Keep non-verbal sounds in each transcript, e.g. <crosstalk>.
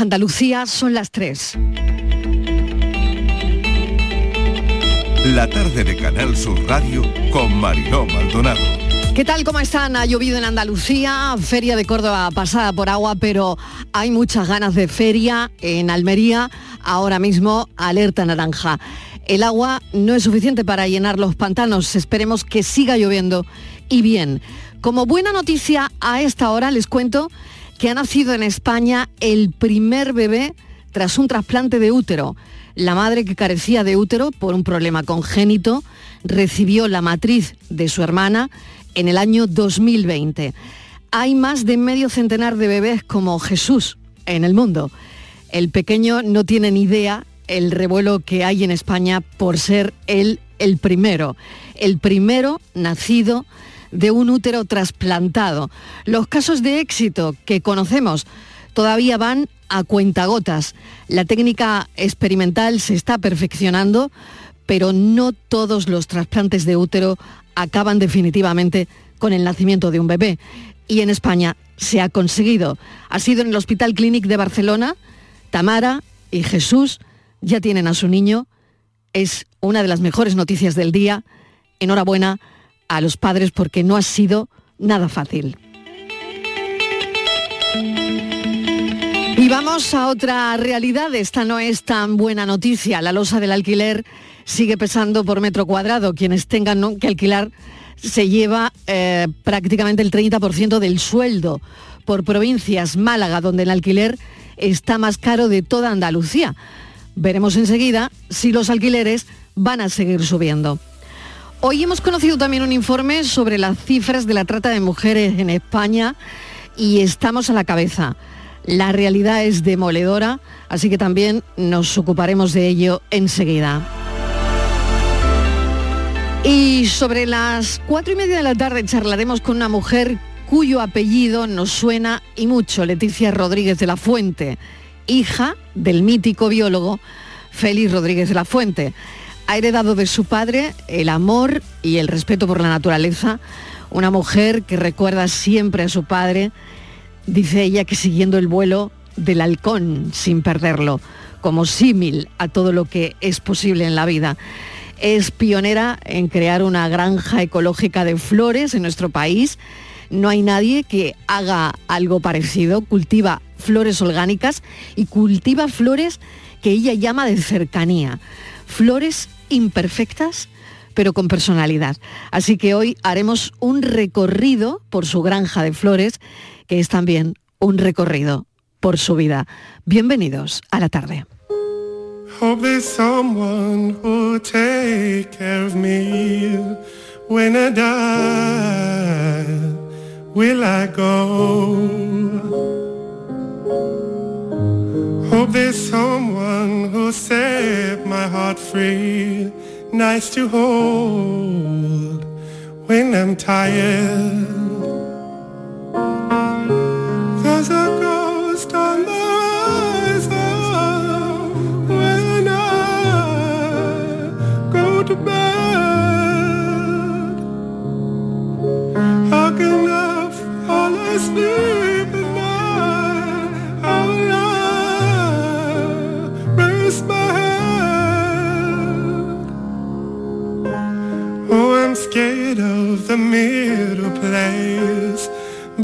Andalucía son las 3. La tarde de Canal Sur Radio con Mariló Maldonado. ¿Qué tal? ¿Cómo están? Ha llovido en Andalucía, Feria de Córdoba pasada por agua, pero hay muchas ganas de feria en Almería, ahora mismo alerta naranja. El agua no es suficiente para llenar los pantanos, esperemos que siga lloviendo y bien. Como buena noticia a esta hora les cuento que ha nacido en España el primer bebé tras un trasplante de útero. La madre que carecía de útero por un problema congénito recibió la matriz de su hermana en el año 2020. Hay más de medio centenar de bebés como Jesús en el mundo. El pequeño no tiene ni idea el revuelo que hay en España por ser él el primero, el primero nacido de un útero trasplantado. Los casos de éxito que conocemos todavía van a cuentagotas. La técnica experimental se está perfeccionando, pero no todos los trasplantes de útero acaban definitivamente con el nacimiento de un bebé. Y en España se ha conseguido. Ha sido en el Hospital Clínic de Barcelona. Tamara y Jesús ya tienen a su niño. Es una de las mejores noticias del día. Enhorabuena a los padres porque no ha sido nada fácil. Y vamos a otra realidad. Esta no es tan buena noticia. La losa del alquiler sigue pesando por metro cuadrado. Quienes tengan que alquilar se lleva eh, prácticamente el 30% del sueldo. Por provincias, Málaga, donde el alquiler está más caro de toda Andalucía. Veremos enseguida si los alquileres van a seguir subiendo. Hoy hemos conocido también un informe sobre las cifras de la trata de mujeres en España y estamos a la cabeza. La realidad es demoledora, así que también nos ocuparemos de ello enseguida. Y sobre las cuatro y media de la tarde charlaremos con una mujer cuyo apellido nos suena y mucho, Leticia Rodríguez de la Fuente, hija del mítico biólogo Félix Rodríguez de la Fuente ha heredado de su padre el amor y el respeto por la naturaleza, una mujer que recuerda siempre a su padre, dice ella que siguiendo el vuelo del halcón sin perderlo, como símil a todo lo que es posible en la vida. Es pionera en crear una granja ecológica de flores en nuestro país. No hay nadie que haga algo parecido, cultiva flores orgánicas y cultiva flores que ella llama de cercanía, flores imperfectas, pero con personalidad. Así que hoy haremos un recorrido por su granja de flores, que es también un recorrido por su vida. Bienvenidos a la tarde. Hope there's someone who'll set my heart free, nice to hold when I'm tired. There's a ghost on the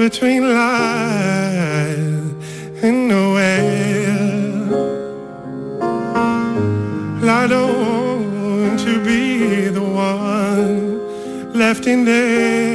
between life and nowhere. I don't want to be the one left in there,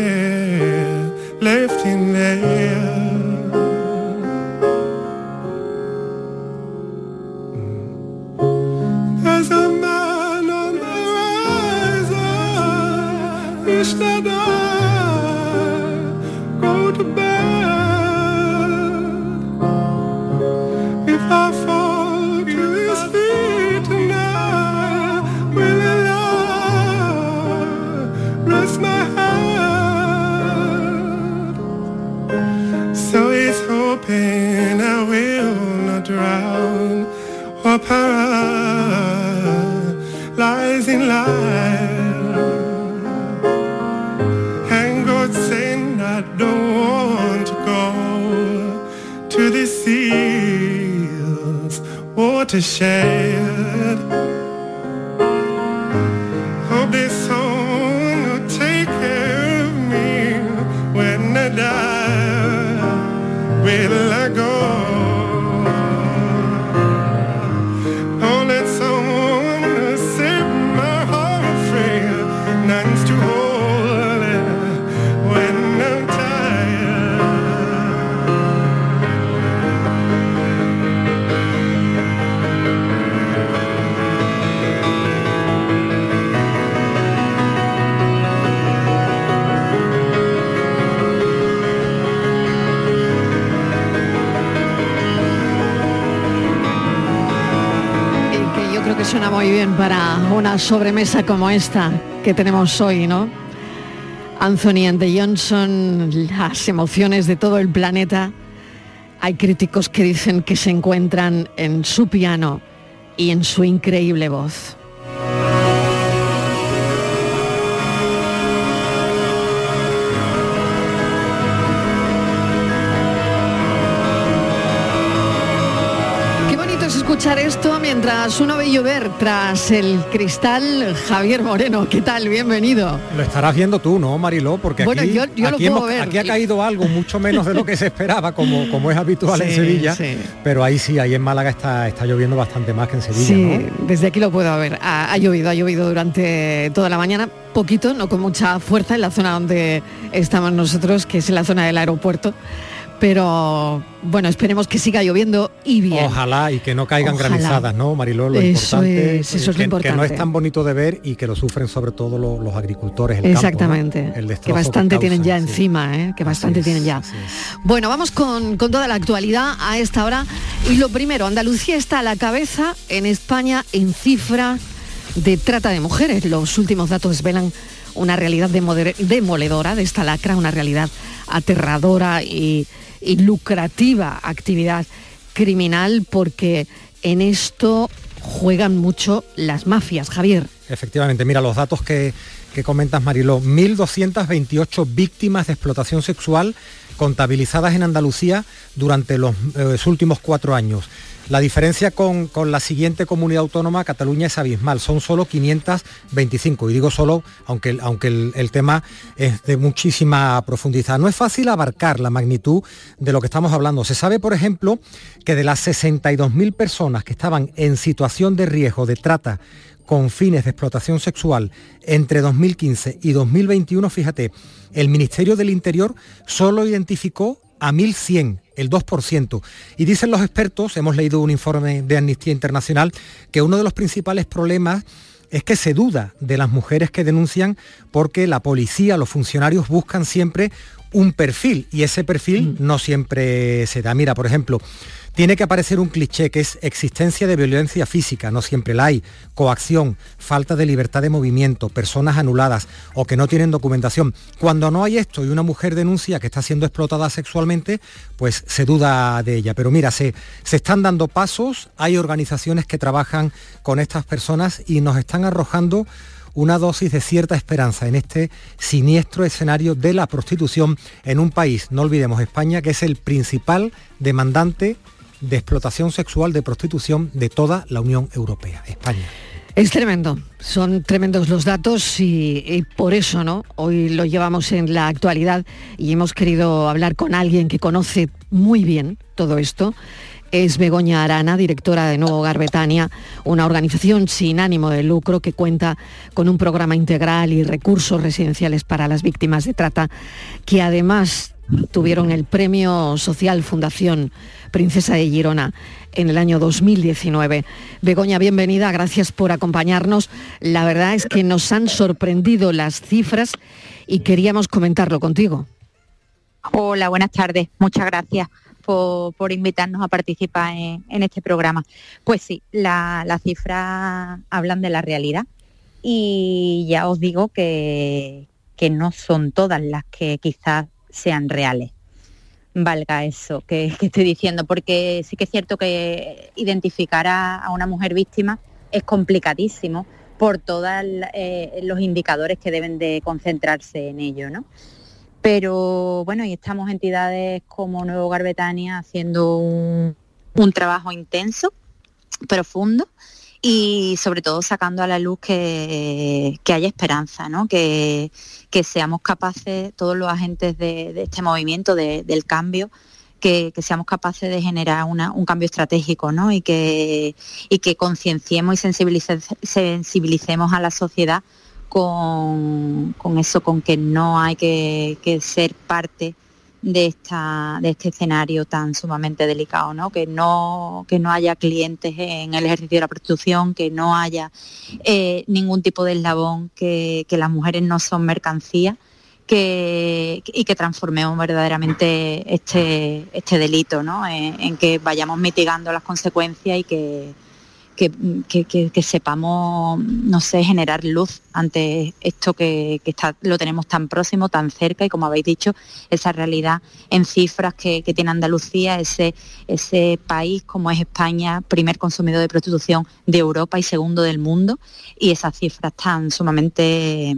to say suena muy bien para una sobremesa como esta que tenemos hoy, ¿no? Anthony and the Johnson, las emociones de todo el planeta. Hay críticos que dicen que se encuentran en su piano y en su increíble voz. Escuchar esto mientras uno ve llover tras el cristal Javier Moreno. ¿Qué tal? Bienvenido. Lo estarás viendo tú, ¿no, Mariló? Porque Bueno, aquí, yo- yo lo aquí, ha caído algo mucho menos de lo que se esperaba, como, como es habitual en Sevilla. sí. Pero ahí sí, ahí en Málaga está, está lloviendo bastante más que en Sevilla, Sí, ¿no? desde aquí lo puedo ver. Ha, ha llovido, ha llovido durante toda la mañana, poquito, no con mucha fuerza en la zona donde estamos nosotros, que es en la zona del aeropuerto. Pero bueno, esperemos que siga lloviendo y bien. Ojalá y que no caigan Ojalá. granizadas, ¿no, Mariló? Lo Eso importante es, eso es lo que, importante. que no es tan bonito de ver y que lo sufren sobre todo lo- los, agricultores, el Exactamente. campo, ¿no? El que bastante tienen ya sí. encima, ¿eh? que bastante es, tienen ya. Bueno, vamos con, con toda la actualidad a esta hora. Y lo primero, Andalucía está a la cabeza en España en cifra de trata de mujeres. Los últimos datos desvelan una realidad demoledora de esta lacra, una realidad aterradora y, y lucrativa actividad criminal porque en esto juegan mucho las mafias, Javier. Efectivamente, mira los datos que, que comentas, Mariló. 1.228 víctimas de explotación sexual contabilizadas en Andalucía durante los, eh, los últimos cuatro años. La diferencia con, con la siguiente comunidad autónoma, Cataluña, es abismal. Son solo 525. Y digo solo, aunque, aunque el, el tema es de muchísima profundidad. No es fácil abarcar la magnitud de lo que estamos hablando. Se sabe, por ejemplo, que de las 62.000 personas que estaban en situación de riesgo de trata con fines de explotación sexual entre 2015 y 2021, fíjate, el Ministerio del Interior solo identificó a 1.100, el 2%. Y dicen los expertos, hemos leído un informe de Amnistía Internacional, que uno de los principales problemas es que se duda de las mujeres que denuncian porque la policía, los funcionarios buscan siempre un perfil y ese perfil no siempre se da. Mira, por ejemplo, tiene que aparecer un cliché que es existencia de violencia física, no siempre la hay, coacción, falta de libertad de movimiento, personas anuladas o que no tienen documentación. Cuando no hay esto y una mujer denuncia que está siendo explotada sexualmente, pues se duda de ella. Pero mira, se, se están dando pasos, hay organizaciones que trabajan con estas personas y nos están arrojando una dosis de cierta esperanza en este siniestro escenario de la prostitución en un país, no olvidemos España, que es el principal demandante de explotación sexual de prostitución de toda la Unión Europea, España. Es tremendo, son tremendos los datos y, por eso, ¿no? Hoy lo llevamos en la actualidad y hemos querido hablar con alguien que conoce muy bien todo esto. Es Begoña Arana, directora de Nuevo Hogar Betania, una organización sin ánimo de lucro que cuenta con un programa integral y recursos residenciales para las víctimas de trata, que además tuvieron el Premio Social Fundación Princesa de Girona en el año 2019. Begoña, bienvenida, gracias por acompañarnos. La verdad es que nos han sorprendido las cifras y queríamos comentarlo contigo. Hola, buenas tardes. Muchas gracias por, por invitarnos a participar en, este programa. Pues sí, la- las cifras hablan de la realidad y ya os digo que, que no son todas las que quizás sean reales. Valga eso que, estoy diciendo, porque sí que es cierto que identificar a, una mujer víctima es complicadísimo por todos los indicadores que deben de concentrarse en ello, ¿no? Pero bueno, y estamos entidades como Nuevo Hogar Betania haciendo un, trabajo intenso profundo y sobre todo sacando a la luz que, que haya esperanza, ¿no? que, que, seamos capaces, todos los agentes de, este movimiento, del cambio, que, seamos capaces de generar un cambio estratégico ¿no? y que, y que concienciemos y sensibilicemos a la sociedad con, con, eso, con que no hay que, que ser parte de, esta, de este escenario tan sumamente delicado, ¿no? Que, no, que no haya clientes en el ejercicio de la prostitución, que no haya eh, ningún tipo de eslabón, que, las mujeres no son mercancía que, y que transformemos verdaderamente este, este delito, ¿no? en que vayamos mitigando las consecuencias y que, que, sepamos, no sé, generar luz ante esto que, está, lo tenemos tan próximo, tan cerca y como habéis dicho, esa realidad en cifras que, tiene Andalucía, ese, ese país como es España, primer consumidor de prostitución de Europa y segundo del mundo, y esas cifras tan sumamente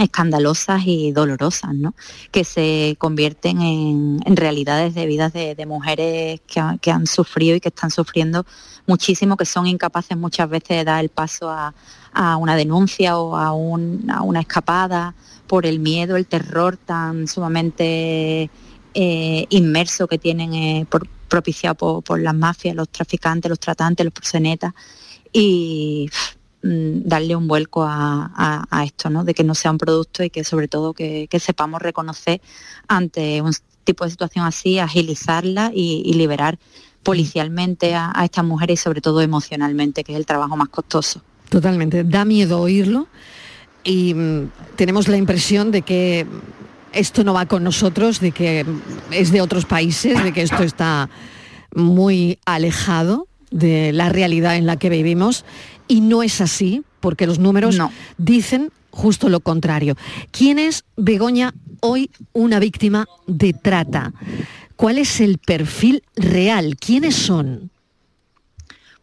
escandalosas y dolorosas, ¿no? que se convierten en, realidades de vidas de, mujeres que, han sufrido y que están sufriendo muchísimo, que son incapaces muchas veces de dar el paso a, una denuncia o a, una escapada por el miedo, el terror tan sumamente eh, inmerso que tienen eh, por, propiciado por, por, las mafias, los traficantes, los tratantes, los proxenetas. Y darle un vuelco a, esto, ¿no? de que no sea un producto y que sobre todo que, sepamos reconocer ante un tipo de situación así, agilizarla y, liberar policialmente a, estas mujeres y sobre todo emocionalmente, que es el trabajo más costoso. Totalmente, da miedo oírlo y mm, tenemos la impresión de que esto no va con nosotros, de que es de otros países, de que esto está muy alejado de la realidad en la que vivimos y no es así, porque los números dicen justo lo contrario. ¿Quién es, Begoña, hoy una víctima de trata? ¿Cuál es el perfil real? ¿Quiénes son?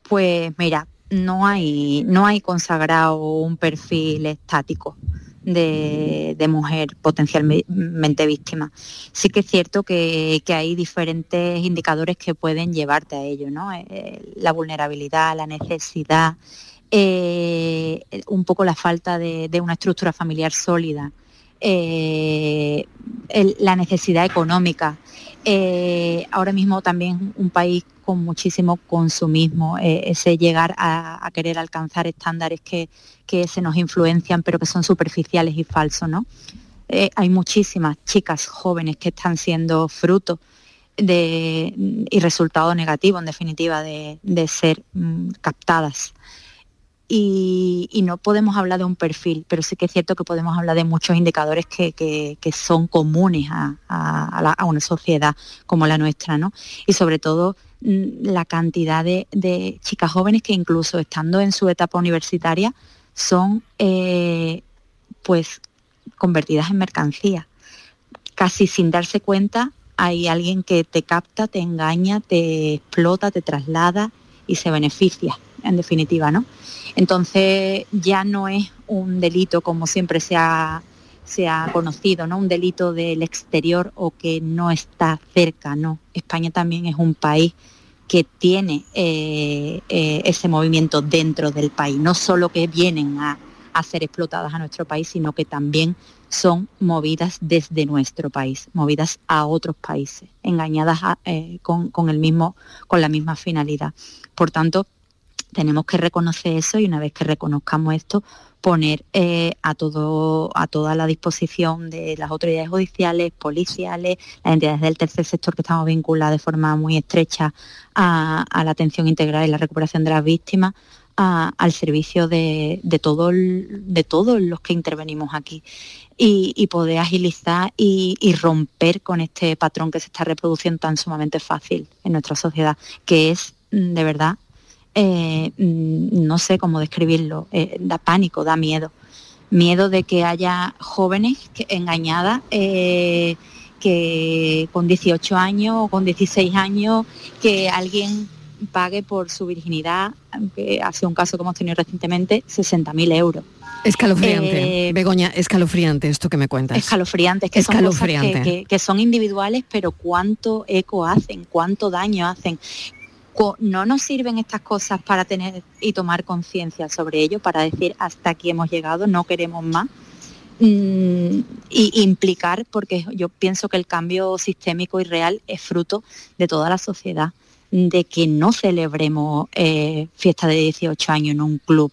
Pues mira, no hay, no hay consagrado un perfil estático. De, mujer potencialmente víctima. Sí que es cierto que, hay diferentes indicadores que pueden llevarte a ello, ¿no? Eh, la vulnerabilidad, la necesidad, eh, un poco la falta de, una estructura familiar sólida, eh, la necesidad económica. Eh, ahora mismo también un país con muchísimo consumismo, ese llegar a, querer alcanzar estándares que, se nos influencian pero que son superficiales y falsos. ¿no? hay muchísimas chicas jóvenes que están siendo fruto de, y resultado negativo en definitiva de, ser mm, captadas y, no podemos hablar de un perfil, pero sí que es cierto que podemos hablar de muchos indicadores que, son comunes a, una sociedad como la nuestra, ¿no? Y sobre todo mm, la cantidad de, chicas jóvenes que incluso estando en su etapa universitaria son eh, pues convertidas en mercancía. Casi sin darse cuenta hay alguien que te capta, te engaña, te explota, te traslada y se beneficia, en definitiva, ¿no? Entonces ya no es un delito como siempre se ha, se ha conocido, ¿no? Un delito del exterior o que no está cerca, no. España también es un país que tiene eh, eh, ese movimiento dentro del país, no solo que vienen a, ser explotadas a nuestro país, sino que también son movidas desde nuestro país, movidas a otros países, engañadas eh, con, con, el mismo, con la misma finalidad. Por tanto, tenemos que reconocer eso y una vez que reconozcamos esto, poner eh, a, todo, a toda la disposición de las autoridades judiciales, policiales, las entidades del tercer sector que estamos vinculadas de forma muy estrecha a, la atención integral y la recuperación de las víctimas, al servicio de, todo de todos los que intervenimos aquí. Y, poder agilizar y, y, romper con este patrón que se está reproduciendo tan sumamente fácil en nuestra sociedad, que es mm, de verdad eh, mm, no sé cómo describirlo, eh, da pánico, da miedo. Miedo de que haya jóvenes engañadas eh, que con 18 años o con 16 años, que alguien pague por su virginidad, aunque ha sido un caso que hemos tenido recientemente, 60.000 euros. Escalofriante, Begoña, escalofriante esto que me cuentas. Escalofriante, que son cosas que, son individuales, pero cuánto eco hacen, cuánto daño hacen, no nos sirven estas cosas para tener y tomar conciencia sobre ello, para decir hasta aquí hemos llegado, no queremos más. Mm, y implicar, porque yo pienso que el cambio sistémico y real es fruto de toda la sociedad, de que no celebremos eh, fiesta de 18 años en un club,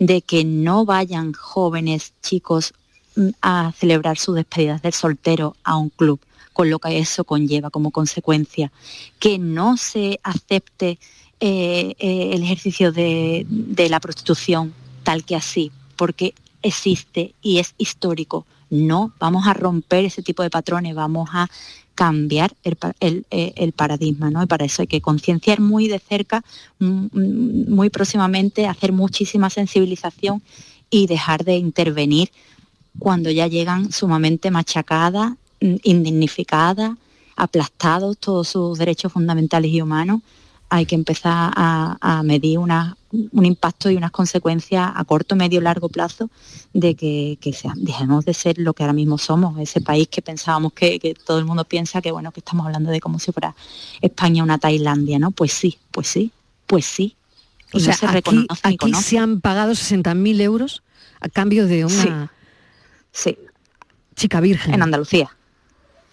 de que no vayan jóvenes, chicos, mm, a celebrar sus despedidas del soltero a un club, con lo que eso conlleva como consecuencia, que no se acepte eh, eh, el ejercicio de, la prostitución tal que así, porque existe y es histórico. No, vamos a romper ese tipo de patrones, vamos a cambiar el, eh, paradigma, ¿no? Y para eso hay que concienciar muy de cerca, mm, mm, muy próximamente, hacer muchísima sensibilización y dejar de intervenir cuando ya llegan sumamente machacadas, mm, indignificadas, aplastados todos sus derechos fundamentales y humanos hay que empezar a, medir un impacto y unas consecuencias a corto, medio, largo plazo de que, dejemos de ser lo que ahora mismo somos, ese país que pensábamos que, todo el mundo piensa que bueno, que estamos hablando de como si fuera España una Tailandia, ¿no? Pues sí, pues sí, pues sí. o sea, se aquí, aquí se han pagado 60.000 euros a cambio de una sí. chica virgen. En Andalucía.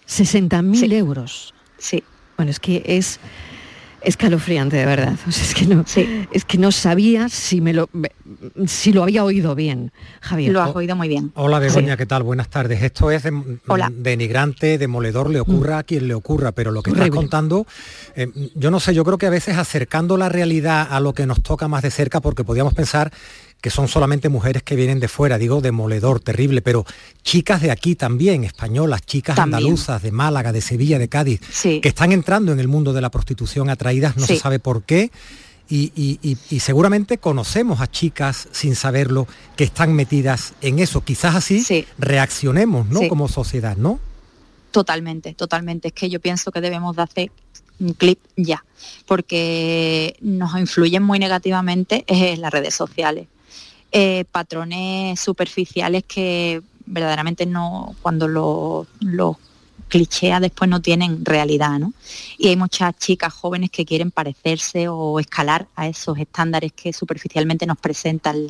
60.000 euros. Sí. Bueno, es que es escalofriante de verdad. es que no, es que no sabía si me lo si lo había oído bien, Javier. Lo has oído muy bien. Hola Begoña, ¿qué tal? Buenas tardes. Esto es denigrante, demoledor, le ocurra mm. a quien le ocurra, pero lo que estás contando, eh, yo no sé, yo creo que a veces acercando la realidad a lo que nos toca más de cerca, porque podríamos pensar que son solamente mujeres que vienen de fuera, digo demoledor, terrible, pero chicas de aquí también, españolas, chicas andaluzas, de Málaga, de Sevilla, de Cádiz, que están entrando en el mundo de la prostitución atraídas, no se sabe por qué. Y, seguramente conocemos a chicas sin saberlo que están metidas en eso. Quizás así reaccionemos, ¿no? Como sociedad, ¿no? Totalmente, totalmente. Es que yo pienso que debemos de hacer un clip ya, porque nos influyen muy negativamente en las redes sociales. Eh, patrones superficiales que verdaderamente no, cuando los lo clichea después no tienen realidad, ¿no? Y hay muchas chicas jóvenes que quieren parecerse o escalar a esos estándares que superficialmente nos presentan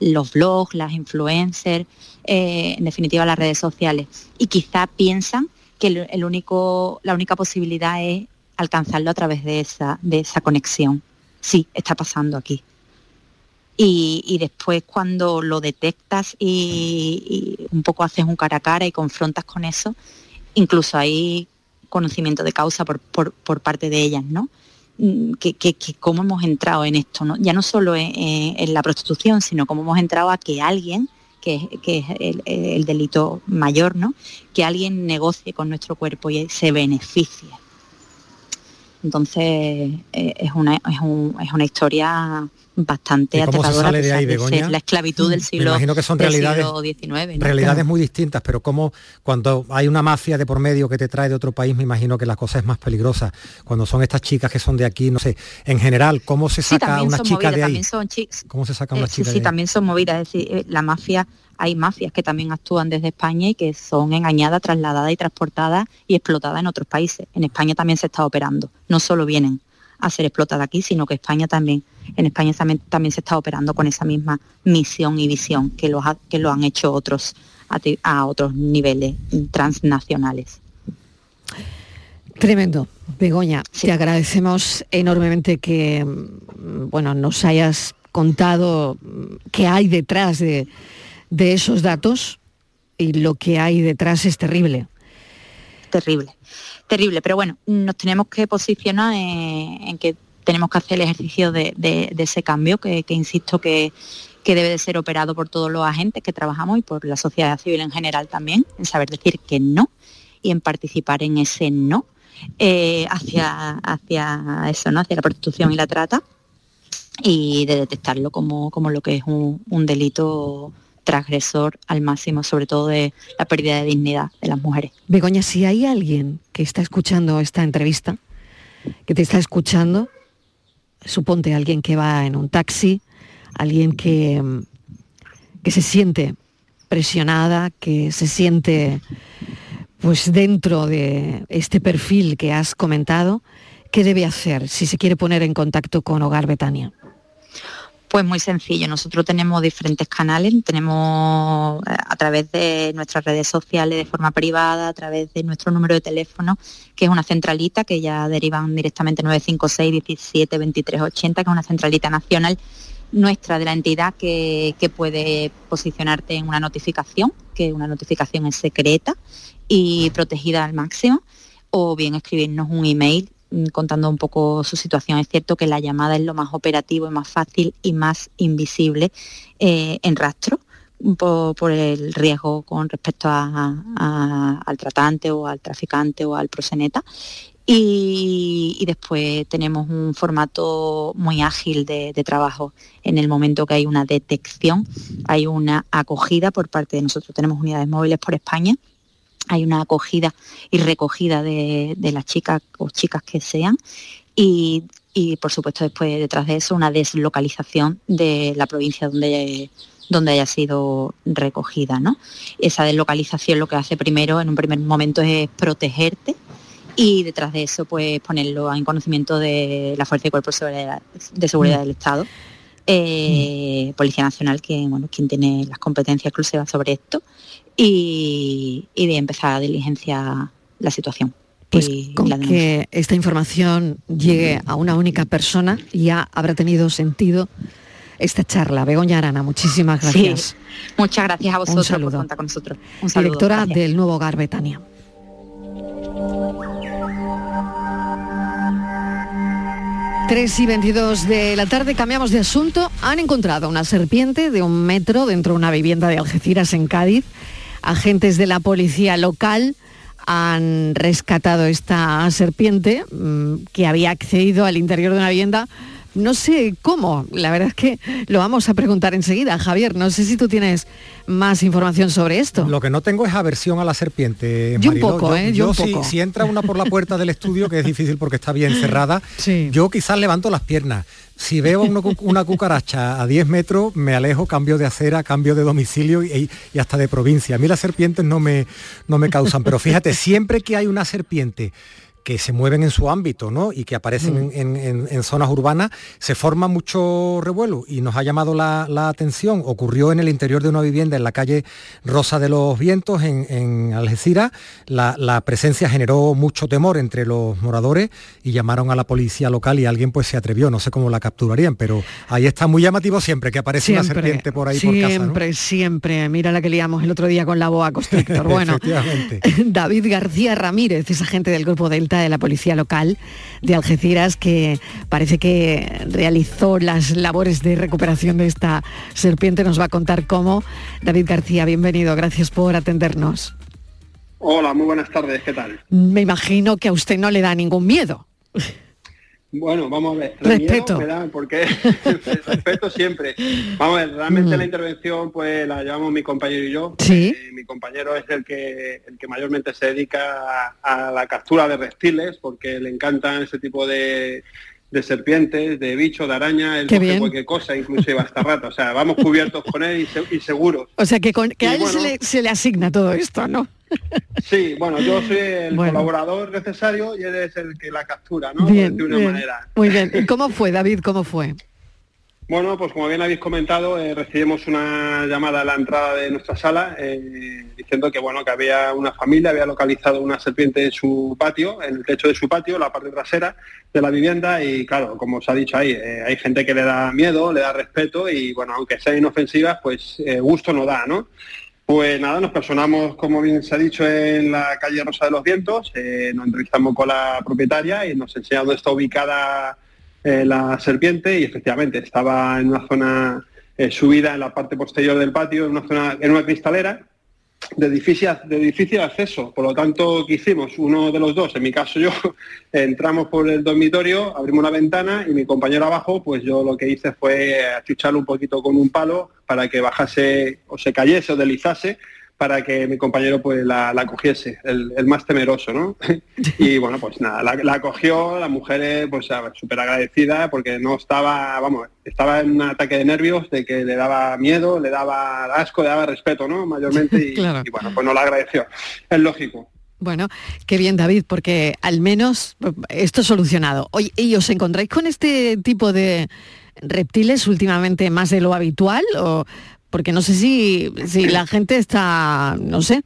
los blogs, las influencers, eh, en definitiva las redes sociales. Y quizá piensan que el, único, la única posibilidad es alcanzarlo a través de esa, de esa conexión. Sí, está pasando aquí y, después cuando lo detectas y, un poco haces un cara a cara y confrontas con eso, incluso hay conocimiento de causa por, parte de ellas, ¿no? Mm, que, cómo hemos entrado en esto, ¿no? ya no solo en, la prostitución, sino cómo hemos entrado a que alguien, que, es el, delito mayor, ¿no? que alguien negocie con nuestro cuerpo y se beneficie. Entonces eh, es, una, es, es una historia bastante aterradora de la esclavitud del siglo, Me imagino que son realidades, XIX. Realidades muy distintas, pero como cuando hay una mafia de por medio que te trae de otro país, me imagino que la cosa es más peligrosa. Cuando son estas chicas que son de aquí, no sé, en general, ¿cómo se saca una chica de ahí? ¿Cómo se saca una eh, chica sí, sí, también son movidas. Es decir, eh, la mafia, hay mafias que también actúan desde España y que son engañadas, trasladadas y transportadas y explotadas en otros países. En España también se está operando. No solo vienen a ser explotada aquí, sino que España también, en España también, se está operando con esa misma misión y visión que lo, que lo han hecho otros a, otros niveles transnacionales. Tremendo. Begoña, te agradecemos enormemente que mm, bueno, nos hayas contado mm, qué hay detrás de, de esos datos y lo que hay detrás es terrible. Terrible terrible, pero bueno, nos tenemos que posicionar en, que tenemos que hacer el ejercicio de, ese cambio, que, insisto que, debe de ser operado por todos los agentes que trabajamos y por la sociedad civil en general también, en saber decir que no y en participar en ese no eh, hacia, hacia eso, ¿no? hacia la prostitución y la trata y de detectarlo como, como lo que es un delito transgresor al máximo, sobre todo de la pérdida de dignidad de las mujeres. Begoña, si hay alguien que está escuchando esta entrevista, que te está escuchando, suponte alguien que va en un taxi, alguien que, que se siente presionada, que se siente pues dentro de este perfil que has comentado, ¿qué debe hacer si se quiere poner en contacto con Hogar Betania? Pues muy sencillo, nosotros tenemos diferentes canales, tenemos eh, a través de nuestras redes sociales de forma privada, a través de nuestro número de teléfono, que es una centralita que ya derivan directamente 956 17 23 80, que es una centralita nacional nuestra de la entidad que, que puede posicionarte en una notificación, que una notificación es secreta y protegida al máximo, o bien escribirnos un email contando un poco su situación. Es cierto que la llamada es lo más operativo y más fácil y más invisible eh, en rastro. Por, el riesgo con respecto al tratante o al traficante o al proseneta. Y, después tenemos un formato muy ágil de, trabajo. En el momento que hay una detección, hay una acogida por parte de nosotros. Tenemos unidades móviles por España hay una acogida y recogida de, las chicas o chicas que sean y, por supuesto después detrás de eso una deslocalización de la provincia donde donde haya sido recogida. ¿no? Esa deslocalización lo que hace primero, en un primer momento, es protegerte y detrás de eso pues ponerlo en conocimiento de la Fuerza y Cuerpo de Seguridad, mm. del Estado. Eh, Policía Nacional, que bueno, quien tiene las competencias exclusivas sobre esto, y, de empezar a diligenciar la situación. Pues con que esta información llegue a una única persona ya habrá tenido sentido esta charla. Begoña Arana, muchísimas gracias. muchas gracias a vosotros por contar con nosotros. Directora del Nuevo Hogar Betania. 3 y 22 de la tarde, cambiamos de asunto. Han encontrado una serpiente de un metro dentro de una vivienda de Algeciras en Cádiz. Agentes de la policía local han rescatado esta serpiente mm, que había accedido al interior de una vivienda. No sé cómo, la verdad es que lo vamos a preguntar enseguida. Javier, no sé si tú tienes más información sobre esto. Lo que no tengo es aversión a la serpiente. Yo un poco, ¿eh? Yo, Si, entra una por la puerta del estudio, que es difícil porque está bien cerrada, yo quizás levanto las piernas. Si veo una, cucaracha a 10 metros, me alejo, cambio de acera, cambio de domicilio y, hasta de provincia. A mí las serpientes no me, no me causan, pero fíjate, siempre que hay una serpiente que se mueven en su ámbito ¿no? y que aparecen mm. en, zonas urbanas, se forma mucho revuelo y nos ha llamado la, atención. Ocurrió en el interior de una vivienda en la calle Rosa de los Vientos, en, Algeciras. La, presencia generó mucho temor entre los moradores y llamaron a la policía local y alguien pues se atrevió. No sé cómo la capturarían, pero ahí está muy llamativo siempre que aparece una serpiente por ahí por casa. Siempre, siempre. Mira la que liamos el otro día con la boa constrictor. <laughs> Bueno, <laughs> David García Ramírez es agente del grupo del de la Policía Local de Algeciras, que parece que realizó las labores de recuperación de esta serpiente. Nos va a contar cómo. David García, bienvenido, gracias por atendernos. Hola, muy buenas tardes, ¿qué tal? Me imagino que a usted no le da ningún miedo. Bueno, vamos a ver. Respeto. porque <laughs> respeto siempre. Vamos a ver, realmente la mm. intervención pues la llevamos mi compañero y yo. Sí. Eh, mi compañero es el que, el que mayormente se dedica a, la captura de reptiles porque le encantan ese tipo de, de serpientes, de bichos, de araña, el coge cualquier cosa, inclusive hasta rata. O sea, vamos cubiertos con él y, seguros. O sea, que, con, que a él se, le, se le asigna todo esto, ¿no? Sí, bueno, yo soy el colaborador necesario y él es el que la captura, ¿no? de una manera. Muy bien. ¿Y cómo fue, David? ¿Cómo fue? Bueno, pues como bien habéis comentado, eh, recibimos una llamada a la entrada de nuestra sala eh, diciendo que bueno que había una familia, había localizado una serpiente en su patio, en el techo de su patio, la parte trasera de la vivienda y claro, como os ha dicho ahí, eh, hay gente que le da miedo, le da respeto y bueno, aunque sean inofensivas, pues gusto no da, ¿no? Pues nada, nos personamos, como bien se ha dicho, en la calle Rosa de los Vientos, eh, nos entrevistamos con la propietaria y nos enseña dónde está ubicada eh, la serpiente. Y efectivamente estaba en una zona eh, subida en la parte posterior del patio, en una zona, en una cristalera, de difícil, de difícil acceso. Por lo tanto, ¿qué hicimos? Uno de los dos, en mi caso yo, <laughs> entramos por el dormitorio, abrimos una ventana y mi compañero abajo, pues yo lo que hice fue achucharlo un poquito con un palo para que bajase o se cayese o deslizase para que mi compañero pues la, cogiese, el, más temeroso, ¿no? <laughs> y bueno, pues nada, la, cogió, la mujer pues súper agradecida porque no estaba, vamos, estaba en un ataque de nervios de que le daba miedo, le daba asco, le daba respeto, ¿no? Mayormente <laughs> y, bueno, pues no la agradeció. Es lógico. Bueno, qué bien David, porque al menos esto es solucionado. Oye, ¿y os encontráis con este tipo de reptiles últimamente más de lo habitual? O, porque no sé si, si la gente está, no sé,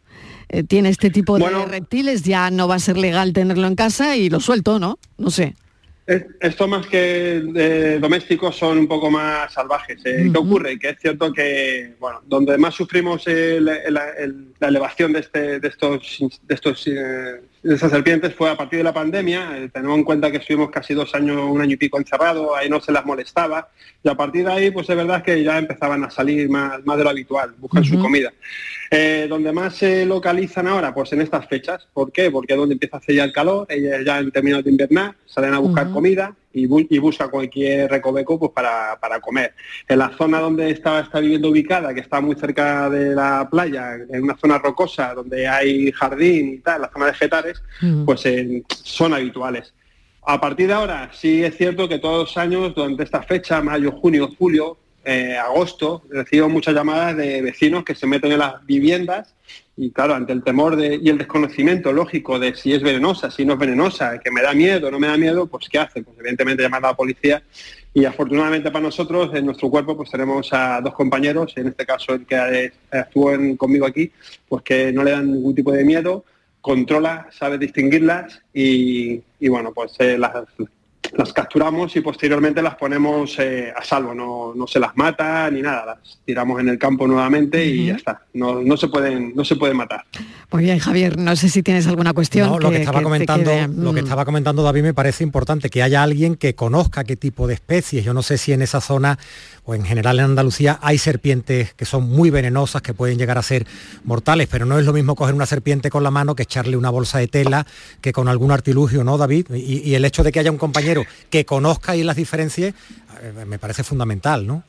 eh, tiene este tipo de reptiles, ya no va a ser legal tenerlo en casa y lo suelto, ¿no? No sé. Esto más que domésticos son un poco más salvajes. ¿eh? ¿Qué ocurre? Que es cierto que, bueno, donde más sufrimos la elevación de, este, de estos, de estos eh, esas serpientes fue a partir de la pandemia. Eh, tenemos en cuenta que estuvimos casi dos años, un año y pico encerrados, ahí no se las molestaba. Y a partir de ahí, pues es verdad que ya empezaban a salir más, más de lo habitual, buscan su comida. Eh, donde más se localizan ahora, pues en estas fechas. ¿Por qué? Porque es donde empieza a hacer ya el calor, ellas ya en términos de invernar, salen a buscar comida y, buscan cualquier recoveco pues, para, comer. En la zona donde está, está viviendo ubicada, que está muy cerca de la playa, en una zona rocosa donde hay jardín y tal, la zona de Getares, pues son habituales. A partir de ahora, sí es cierto que todos los años, durante esta fecha, mayo, junio, julio, eh, agosto, recibo muchas llamadas de vecinos que se meten en las viviendas y claro, ante el temor y el desconocimiento lógico de si es venenosa, si no es venenosa, que me da miedo, no me da miedo, pues ¿qué hacen? Pues evidentemente llamar a la policía y afortunadamente para nosotros, en nuestro cuerpo, pues tenemos a dos compañeros, en este caso el que estuvo conmigo aquí, pues que no le dan ningún tipo de miedo, controla, sabe distinguirlas y, bueno, pues eh, las, las capturamos y posteriormente las ponemos eh, a salvo, no, no, se las mata ni nada, las tiramos en el campo nuevamente y ya está, no, no, se pueden, no se pueden matar. Muy bien, Javier, no sé si tienes alguna cuestión. No, lo que, estaba comentando, lo que mm. estaba comentando David me parece importante, que haya alguien que conozca qué tipo de especies. Yo no sé si en esa zona o en general en Andalucía hay serpientes que son muy venenosas, que pueden llegar a ser mortales, pero no es lo mismo coger una serpiente con la mano que echarle una bolsa de tela, que con algún artilugio, ¿no, David? y el hecho de que haya un compañero que conozca y las diferencias eh, me parece fundamental, ¿no?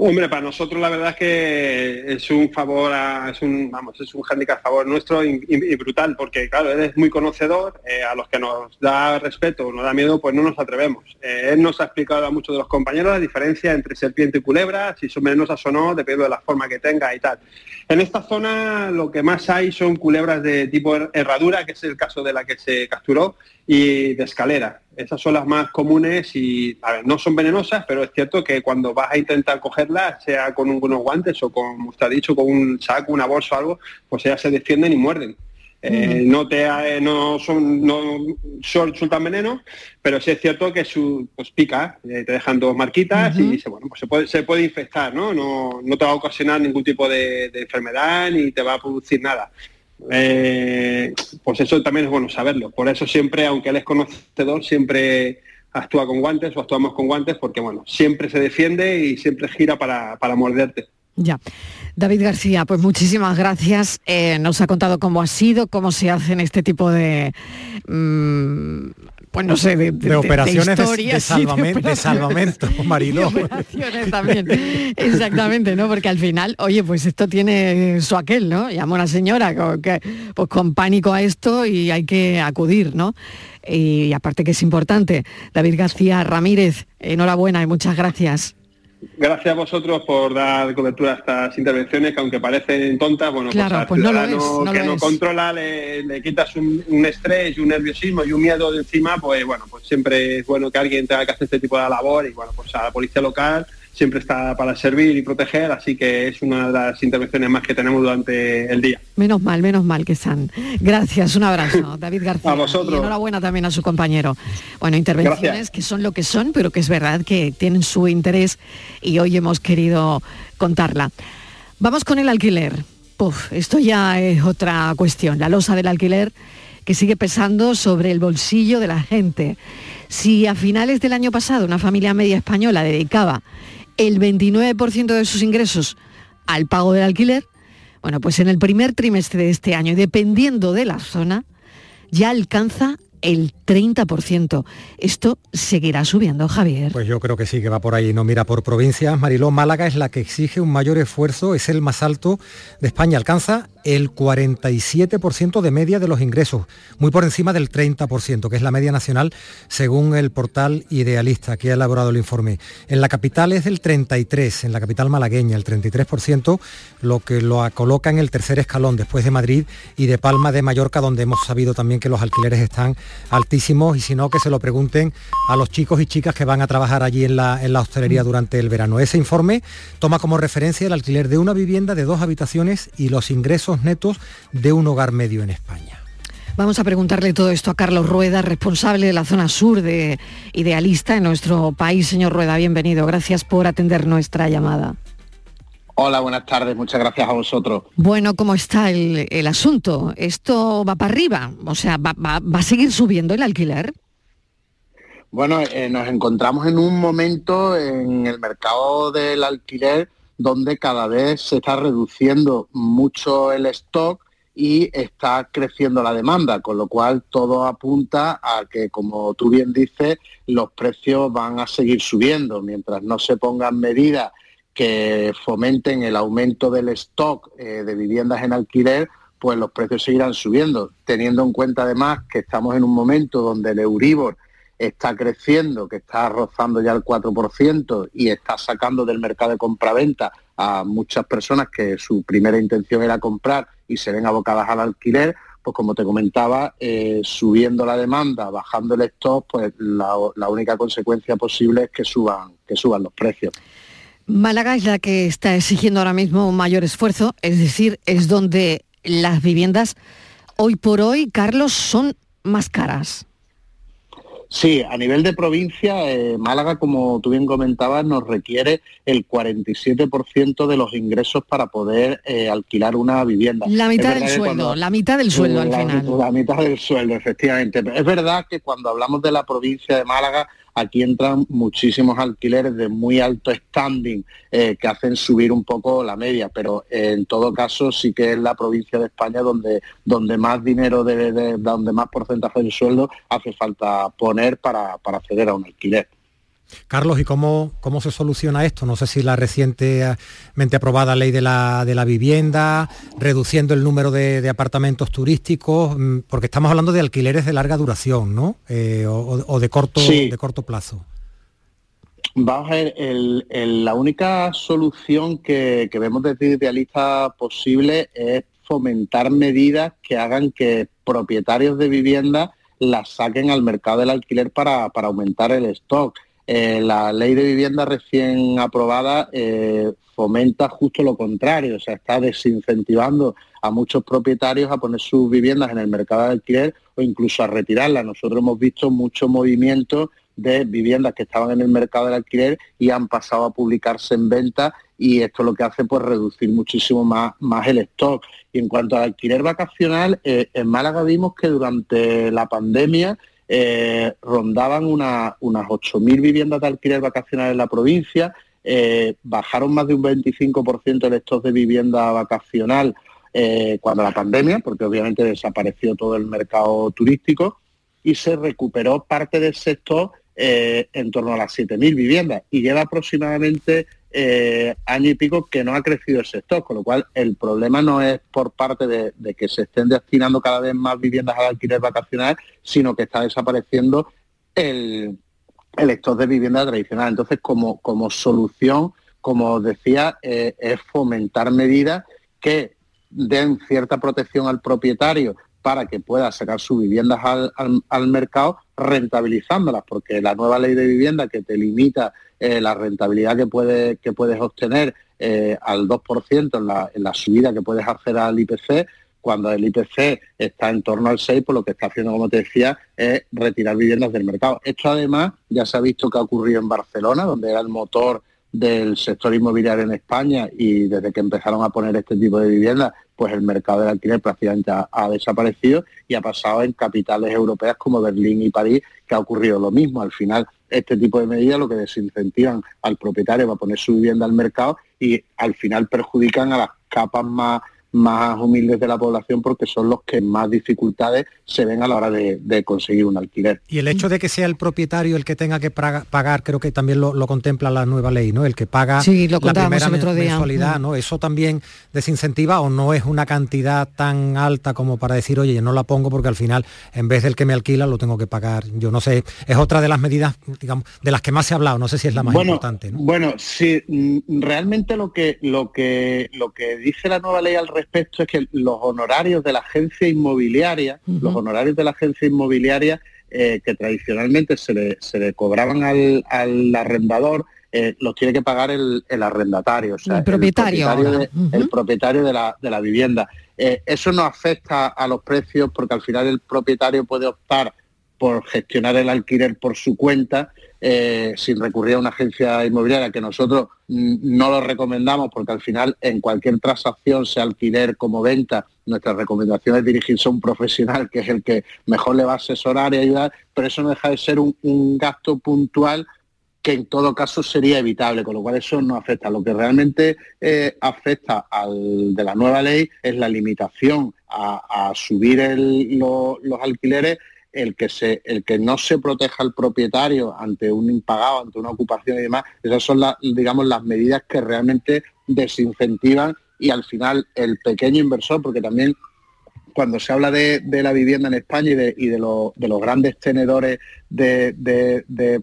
Hombre, para nosotros la verdad es que es un favor, es un vamos, es un a favor nuestro y, brutal, porque claro, él es muy conocedor, eh, a los que nos da respeto nos da miedo, pues no nos atrevemos. Eh, él nos ha explicado a muchos de los compañeros la diferencia entre serpiente y culebra, si son venenosas o no, dependiendo de la forma que tenga y tal. En esta zona lo que más hay son culebras de tipo herradura, que es el caso de la que se capturó, y de escalera. Esas son las más comunes y, a ver, no son venenosas, pero es cierto que cuando vas a intentar cogerlas, sea con unos guantes o con, como está dicho, con un saco, una bolsa o algo, pues ellas se defienden y muerden. Eh, no te eh, no son no son, sueltan veneno pero sí es cierto que su pues pica eh, te dejan dos marquitas y se, bueno pues se puede se puede infectar no no, no te va a ocasionar ningún tipo de, de enfermedad ni te va a producir nada eh, pues eso también es bueno saberlo. Por eso siempre, aunque él es conocedor, siempre actúa con guantes o actuamos con guantes porque, bueno, siempre se defiende y siempre gira para, para morderte. Ya. David García, pues muchísimas gracias. Eh, nos ha contado cómo ha sido, cómo se hacen este tipo de mm, pues no sé, de, operaciones de, salvamento, <laughs> Mariló. también, exactamente, ¿no? Porque al final, oye, pues esto tiene su aquel, ¿no? Llama una señora que, pues con pánico a esto y hay que acudir, ¿no? Y aparte que es importante, David García Ramírez, enhorabuena y muchas gracias. Gracias a vosotros por dar cobertura a estas intervenciones que aunque parecen tontas, bueno, pues al pues ciudadano que no controla le, quitas un, estrés y un nerviosismo y un miedo de encima, pues bueno, pues siempre es bueno que alguien tenga que hacer este tipo de labor y bueno, pues a la policía local siempre está para servir y proteger, así que es una de las intervenciones más que tenemos durante el día. Menos mal, menos mal que están. Gracias, un abrazo, <laughs> David García. a vosotros. Y enhorabuena también a su compañero. Bueno, intervenciones que son lo que son, pero que es verdad que tienen su interés y hoy hemos querido contarla. Vamos con el alquiler. Puf, esto ya es otra cuestión. La losa del alquiler que sigue pesando sobre el bolsillo de la gente. Si a finales del año pasado una familia media española dedicaba el 29% de sus ingresos al pago del alquiler, bueno, pues en el primer trimestre de este año, dependiendo de la zona, ya alcanza el 30%. Esto seguirá subiendo, Javier. Pues yo creo que sí, que va por ahí. No mira por provincias. Mariló, Málaga es la que exige un mayor esfuerzo, es el más alto de España. Alcanza el 47% de media de los ingresos, muy por encima del 30%, que es la media nacional según el portal Idealista que ha elaborado el informe. En la capital es del 33, en la capital malagueña, el 33%, lo que lo coloca en el tercer escalón después de Madrid y de Palma de Mallorca, donde hemos sabido también que los alquileres están altísimos y si no que se lo pregunten a los chicos y chicas que van a trabajar allí en la, en la hostelería durante el verano. Ese informe toma como referencia el alquiler de una vivienda de dos habitaciones y los ingresos netos de un hogar medio en España. Vamos a preguntarle todo esto a Carlos Rueda, responsable de la zona sur de Idealista en nuestro país. Señor Rueda, bienvenido. Gracias por atender nuestra llamada. Hola, buenas tardes. Muchas gracias a vosotros. Bueno, ¿cómo está el, asunto? ¿Esto va para arriba? O sea, ¿va, a seguir subiendo el alquiler? Bueno, eh, nos encontramos en un momento en el mercado del alquiler donde cada vez se está reduciendo mucho el stock y está creciendo la demanda, con lo cual todo apunta a que, como tú bien dices, los precios van a seguir subiendo. Mientras no se pongan medidas que fomenten el aumento del stock eh, de viviendas en alquiler, pues los precios seguirán subiendo, teniendo en cuenta además que estamos en un momento donde el Euribor está creciendo, que está rozando ya el 4% y está sacando del mercado de compraventa a muchas personas que su primera intención era comprar y se ven abocadas al alquiler, pues como te comentaba, eh, subiendo la demanda, bajando el stock, pues la, la, única consecuencia posible es que suban, que suban los precios. Málaga es la que está exigiendo ahora mismo un mayor esfuerzo, es decir, es donde las viviendas hoy por hoy, Carlos, son más caras. Sí, a nivel de provincia, eh, Málaga, como tú bien comentabas, nos requiere el 47% de los ingresos para poder eh, alquilar una vivienda. La mitad del sueldo, la mitad del sueldo al final. La mitad del sueldo, efectivamente. Es verdad que cuando hablamos de la provincia de Málaga, aquí entran muchísimos alquileres de muy alto standing eh, que hacen subir un poco la media, pero en todo caso sí que es la provincia de España donde, donde más dinero, de, donde más porcentaje del sueldo hace falta poner para, para acceder a un alquiler. Carlos, ¿y cómo, cómo se soluciona esto? No sé si la recientemente aprobada ley de la, de la vivienda, reduciendo el número de, apartamentos turísticos, mm, porque estamos hablando de alquileres de larga duración, ¿no? Eh, o, de, corto, de corto plazo. Vamos a ver, la única solución que, que vemos desde Idealista posible es fomentar medidas que hagan que propietarios de vivienda las saquen al mercado del alquiler para, para aumentar el stock eh, la ley de vivienda recién aprobada eh, fomenta justo lo contrario, o sea, está desincentivando a muchos propietarios a poner sus viviendas en el mercado de alquiler o incluso a retirarlas. Nosotros hemos visto mucho movimiento de viviendas que estaban en el mercado del alquiler y han pasado a publicarse en venta y esto lo que hace pues reducir muchísimo más, más el stock. Y en cuanto al alquiler vacacional, eh, en Málaga vimos que durante la pandemia eh, rondaban unas 8.000 viviendas de alquiler vacacional en la provincia, eh, bajaron más de un 25% el stock de vivienda vacacional eh, cuando la pandemia, porque obviamente desapareció todo el mercado turístico, y se recuperó parte del sector en torno a las 7.000 viviendas. Y lleva aproximadamente eh, año y pico que no ha crecido el sector, con lo cual el problema no es por parte de, que se estén destinando cada vez más viviendas al alquiler vacacional, sino que está desapareciendo el, el stock de vivienda tradicional. Entonces, como, como solución, como decía, eh, es fomentar medidas que den cierta protección al propietario para que pueda sacar sus viviendas al, al mercado rentabilizándolas, porque la nueva ley de vivienda que te limita eh, la rentabilidad que, puede, que puedes obtener eh, al 2% en la, en la subida que puedes hacer al IPC, cuando el IPC está en torno al 6, pues lo que está haciendo, como te decía, es retirar viviendas del mercado. Esto además ya se ha visto que ha ocurrido en Barcelona, donde era el motor del sector inmobiliario en España y desde que empezaron a poner este tipo de viviendas, pues el mercado del alquiler prácticamente ha, desaparecido y ha pasado en capitales europeas como Berlín y París, que ha ocurrido lo mismo. Al final, este tipo de medidas lo que desincentivan al propietario va a poner su vivienda al mercado y al final perjudican a las capas más, más humildes de la población porque son los que más dificultades se ven a la hora de, conseguir un alquiler. Y el hecho de que sea el propietario el que tenga que pagar, creo que también lo, contempla la nueva ley, ¿no? El que paga la primera mensualidad, ¿no? Eso también desincentiva o no es una cantidad tan alta como para decir, oye, yo no la pongo porque al final, en vez del que me alquila, lo tengo que pagar. Yo no sé, es otra de las medidas, digamos, de las que más se ha hablado, no sé si es la más importante. Bueno, sí, mm, realmente lo que, lo que, lo que dice la nueva ley al respecto es que los honorarios de la agencia inmobiliaria, los honorarios de la agencia inmobiliaria eh, que tradicionalmente se le, cobraban al, arrendador, eh, los tiene que pagar el, arrendatario, o sea, el propietario, el propietario, de, la, vivienda. Eh, eso no afecta a los precios porque al final el propietario puede optar por gestionar el alquiler por su cuenta eh, sin recurrir a una agencia inmobiliaria, que nosotros no lo recomendamos porque al final en cualquier transacción, sea alquiler como venta, nuestra recomendación es dirigirse a un profesional que es el que mejor le va a asesorar y ayudar, pero eso no deja de ser un, gasto puntual que en todo caso sería evitable, con lo cual eso no afecta. Lo que realmente eh, afecta al de la nueva ley es la limitación a, subir los alquileres el que, se, el que no se proteja al propietario ante un impagado, ante una ocupación y demás, esas son las, digamos, las medidas que realmente desincentivan y al final el pequeño inversor, porque también cuando se habla de, la vivienda en España y de, los grandes tenedores de, de,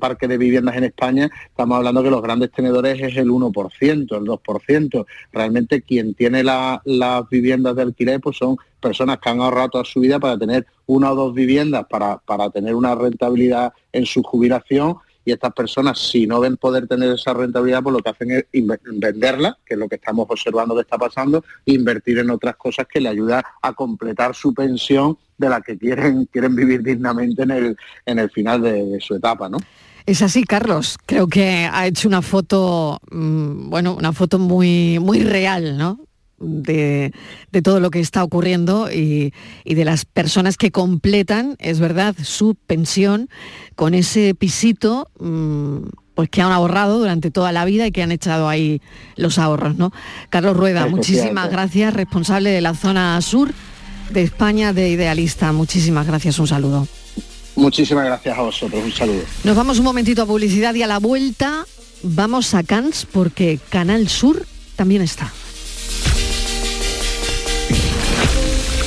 parque de viviendas en España, estamos hablando que los grandes tenedores es el 1%, el 2%. Realmente quien tiene las viviendas de alquiler pues son personas que han ahorrado toda su vida para tener una o dos viviendas, para tener una rentabilidad en su jubilación y estas personas, si no ven poder tener esa rentabilidad, pues lo que hacen es venderla, que es lo que estamos observando que está pasando, e invertir en otras cosas que le ayuda a completar su pensión de la que quieren, <laughs> quieren vivir dignamente en el, en el final de, su etapa, ¿no? Es así, Carlos. Creo que ha hecho una foto, mm, bueno, una foto muy, muy real, ¿no? De, todo lo que está ocurriendo y, de las personas que completan, es verdad, su pensión con ese pisito mm, pues que han ahorrado durante toda la vida y que han echado ahí los ahorros. ¿no? Carlos Rueda, muchísimas gracias, responsable de la zona sur de España de Idealista. Muchísimas gracias, un saludo. Muchísimas gracias a vosotros, un saludo. Nos vamos un momentito a publicidad y a la vuelta vamos a Cannes porque Canal Sur también está.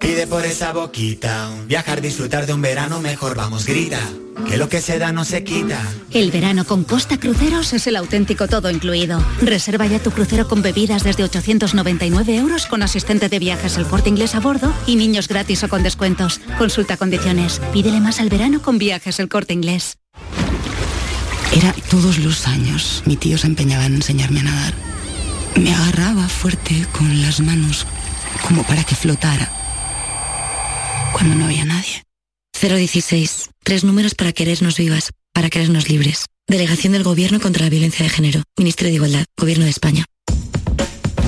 Pide por esa boquita, viajar, disfrutar de un verano mejor, vamos, grita, que lo que se da no se quita. El verano con Costa Cruceros es el auténtico todo incluido. Reserva ya tu crucero con bebidas desde 899 euros con asistente de viajes el corte inglés a bordo y niños gratis o con descuentos. Consulta condiciones. Pídele más al verano con viajes el corte inglés. Era todos los años. Mi tío se empeñaba en enseñarme a nadar. Me agarraba fuerte con las manos como para que flotara cuando no había nadie. 016. Tres números para querernos vivas, para querernos libres. Delegación del Gobierno contra la Violencia de Género. Ministerio de Igualdad. Gobierno de España.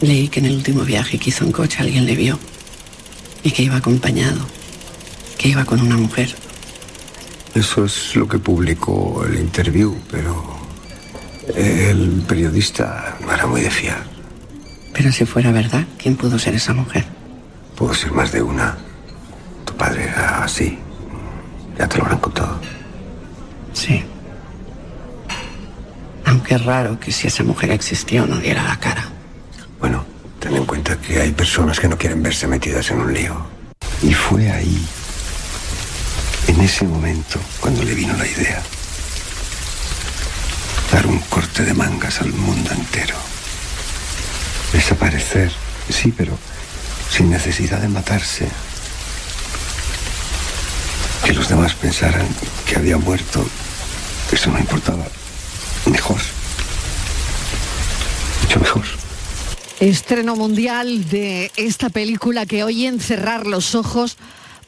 Leí que en el último viaje que hizo en coche alguien le vio y que iba acompañado, que iba con una mujer. Eso es lo que publicó el interview, pero el periodista no era muy de fiar. Pero si fuera verdad, ¿quién pudo ser esa mujer? Pudo ser más de una. Tu padre era así. Ya te lo habrán contado. Sí. Aunque es raro que si esa mujer existió no diera la cara. Ten en cuenta que hay personas que no quieren verse metidas en un lío. Y fue ahí, en ese momento, cuando le vino la idea. Dar un corte de mangas al mundo entero. Desaparecer, sí, pero sin necesidad de matarse. Que los demás pensaran que había muerto, eso no importaba. Mejor. Mucho mejor. Estreno mundial de esta película que hoy en Cerrar los Ojos,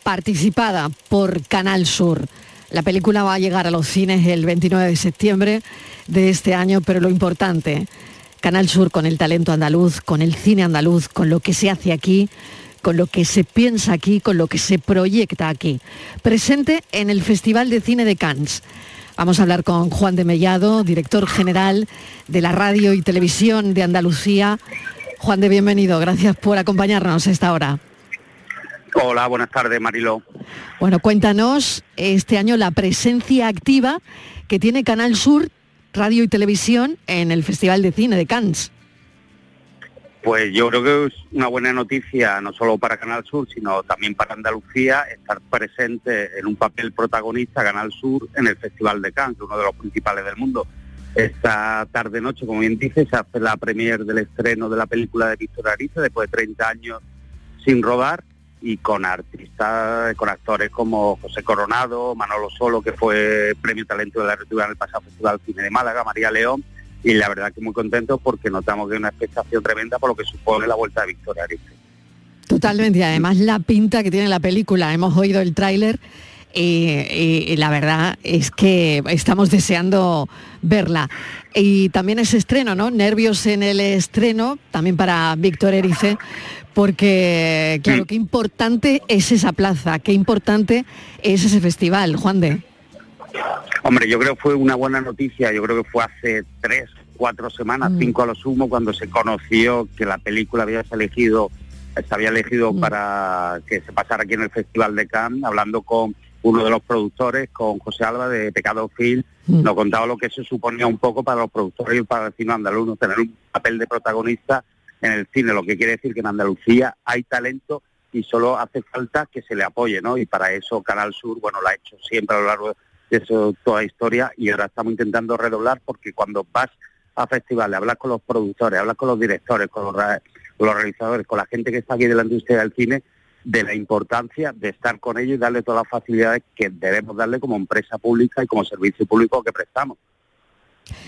participada por Canal Sur. La película va a llegar a los cines el 29 de septiembre de este año, pero lo importante, Canal Sur con el talento andaluz, con el cine andaluz, con lo que se hace aquí, con lo que se piensa aquí, con lo que se proyecta aquí. Presente en el Festival de Cine de Cannes. Vamos a hablar con Juan de Mellado, director general de la radio y televisión de Andalucía. Juan de, bienvenido. Gracias por acompañarnos a esta hora. Hola, buenas tardes, Marilo. Bueno, cuéntanos este año la presencia activa que tiene Canal Sur, radio y televisión en el Festival de Cine de Cannes. Pues yo creo que es una buena noticia, no solo para Canal Sur, sino también para Andalucía, estar presente en un papel protagonista Canal Sur en el Festival de Cannes, uno de los principales del mundo. Esta tarde-noche, como bien dice, se hace la premier del estreno de la película de Víctor Ariza, después de 30 años sin rodar, y con artistas, con actores como José Coronado, Manolo Solo, que fue Premio Talento de la República en el pasado Festival Cine de Málaga, María León, y la verdad que muy contento porque notamos que hay una expectación tremenda por lo que supone la vuelta de Victoria Arice. Totalmente, y además la pinta que tiene la película, hemos oído el tráiler y, la verdad es que estamos deseando verla. Y también ese estreno, ¿no? Nervios en el estreno, también para Víctor Erice, porque claro, qué importante es esa plaza, qué importante es ese festival, Juan de. Hombre, yo creo que fue una buena noticia, yo creo que fue hace tres, cuatro semanas, mm. cinco a lo sumo, cuando se conoció que la película había elegido, se había elegido mm. para que se pasara aquí en el Festival de Cannes, hablando con uno de los productores, con José Alba de Pecado Film, mm. nos contaba lo que eso suponía un poco para los productores y para el cine andaluz, tener un papel de protagonista en el cine, lo que quiere decir que en Andalucía hay talento y solo hace falta que se le apoye, ¿no? Y para eso Canal Sur, bueno, lo ha hecho siempre a lo largo de eso toda la historia y ahora estamos intentando redoblar porque cuando vas a festivales, hablas con los productores, hablas con los directores, con los, los realizadores, con la gente que está aquí de la industria del cine, de la importancia de estar con ellos y darle todas las facilidades que debemos darle como empresa pública y como servicio público que prestamos.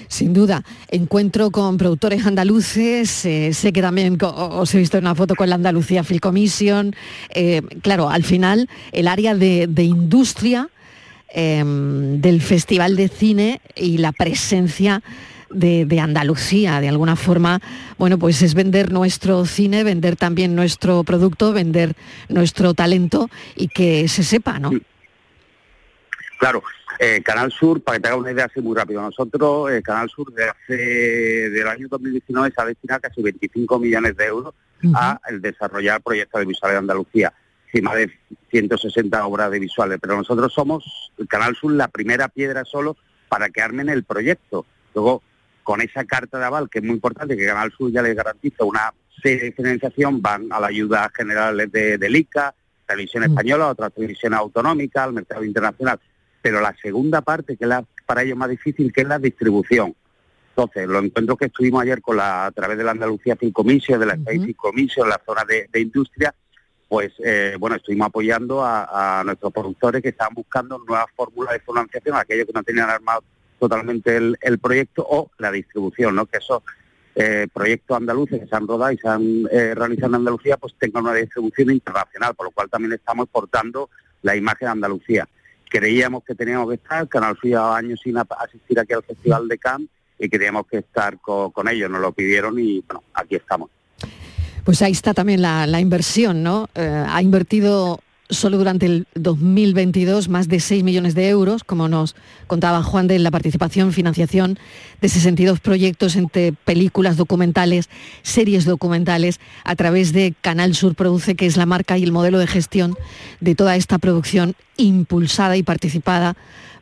Sin duda, encuentro con productores andaluces, eh, sé que también os he visto una foto con la Andalucía Film Commission, eh, claro, al final el área de, industria em, del Festival de Cine y la presencia de, Andalucía, de alguna forma, bueno, pues es vender nuestro cine, vender también nuestro producto, vender nuestro talento y que se sepa, ¿no? Claro, eh, Canal Sur, para que te haga una idea así muy rápido, nosotros, eh, Canal Sur, de hace, del año 2019 se ha destinado casi 25 millones de euros a el desarrollar proyectos de visuales de Andalucía, más de 160 obras de visuales, pero nosotros somos, el Canal Sur, la primera piedra solo para que armen el proyecto. Luego, con esa carta de aval, que es muy importante, que Canal Sur ya les garantiza una serie de financiación, van a la ayuda general de, del ICA, Televisión Española, otras televisiones autonómicas, al mercado internacional. Pero la segunda parte, que es la, para ellos más difícil, que es la distribución. Entonces, los encuentros que estuvimos ayer con la, a través de la Andalucía Film Commission, de la Space Film Commission, la zona de, industria, pues eh, bueno, estuvimos apoyando a, nuestros productores que estaban buscando nuevas fórmulas de financiación, aquellos que no tenían armado totalmente el, proyecto o la distribución, ¿no? Que esos eh, proyectos andaluces que se han rodado y se han eh, realizado en Andalucía, pues tengan una distribución internacional, por lo cual también estamos exportando la imagen de Andalucía. Creíamos que teníamos que estar, Canal Sur años sin asistir aquí al Festival de Cannes y queríamos que estar con, ellos, nos lo pidieron y bueno, aquí estamos. Pues ahí está también la, inversión, ¿no? Eh, ha invertido solo durante el 2022 más de 6 millones de euros, como nos contaba Juan de la participación, financiación de 62 proyectos entre películas documentales, series documentales, a través de Canal Sur Produce, que es la marca y el modelo de gestión de toda esta producción impulsada y participada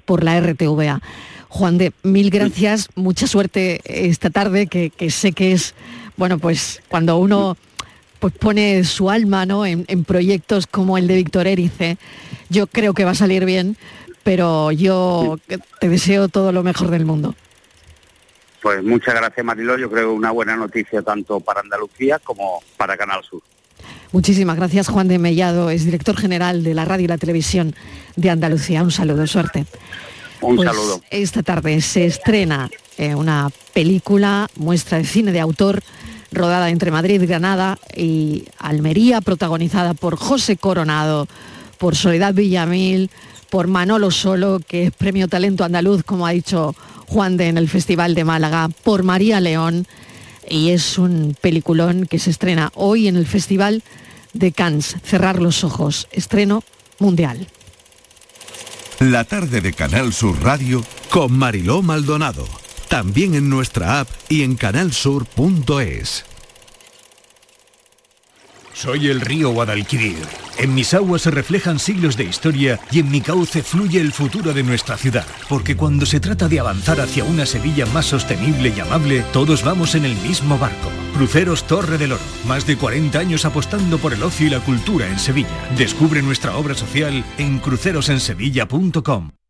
por la RTVA. Juan de, mil gracias, mucha suerte esta tarde, que, sé que es, bueno, pues cuando uno pues pone su alma ¿no? en, proyectos como el de Víctor Erice, yo creo que va a salir bien, pero yo te deseo todo lo mejor del mundo. Pues muchas gracias Mariló, yo creo una buena noticia tanto para Andalucía como para Canal Sur. Muchísimas gracias Juan de Mellado, es director general de la radio y la televisión de Andalucía. Un saludo, suerte. Un pues saludo. Esta tarde se estrena eh, una película, muestra de cine de autor, rodada entre Madrid, Granada y Almería, protagonizada por José Coronado, por Soledad Villamil, por Manolo Solo, que es premio talento andaluz, como ha dicho Juan de en el Festival de Málaga, por María León, y es un peliculón que se estrena hoy en el Festival de Cannes. Cerrar los ojos, estreno mundial. La tarde de Canal Sur Radio con Mariló Maldonado. También en nuestra app y en canalsur.es. Soy el río Guadalquivir. En mis aguas se reflejan siglos de historia y en mi cauce fluye el futuro de nuestra ciudad. Porque cuando se trata de avanzar hacia una Sevilla más sostenible y amable, todos vamos en el mismo barco. Cruceros Torre del Oro. Más de 40 años apostando por el ocio y la cultura en Sevilla. Descubre nuestra obra social en crucerosensevilla.com.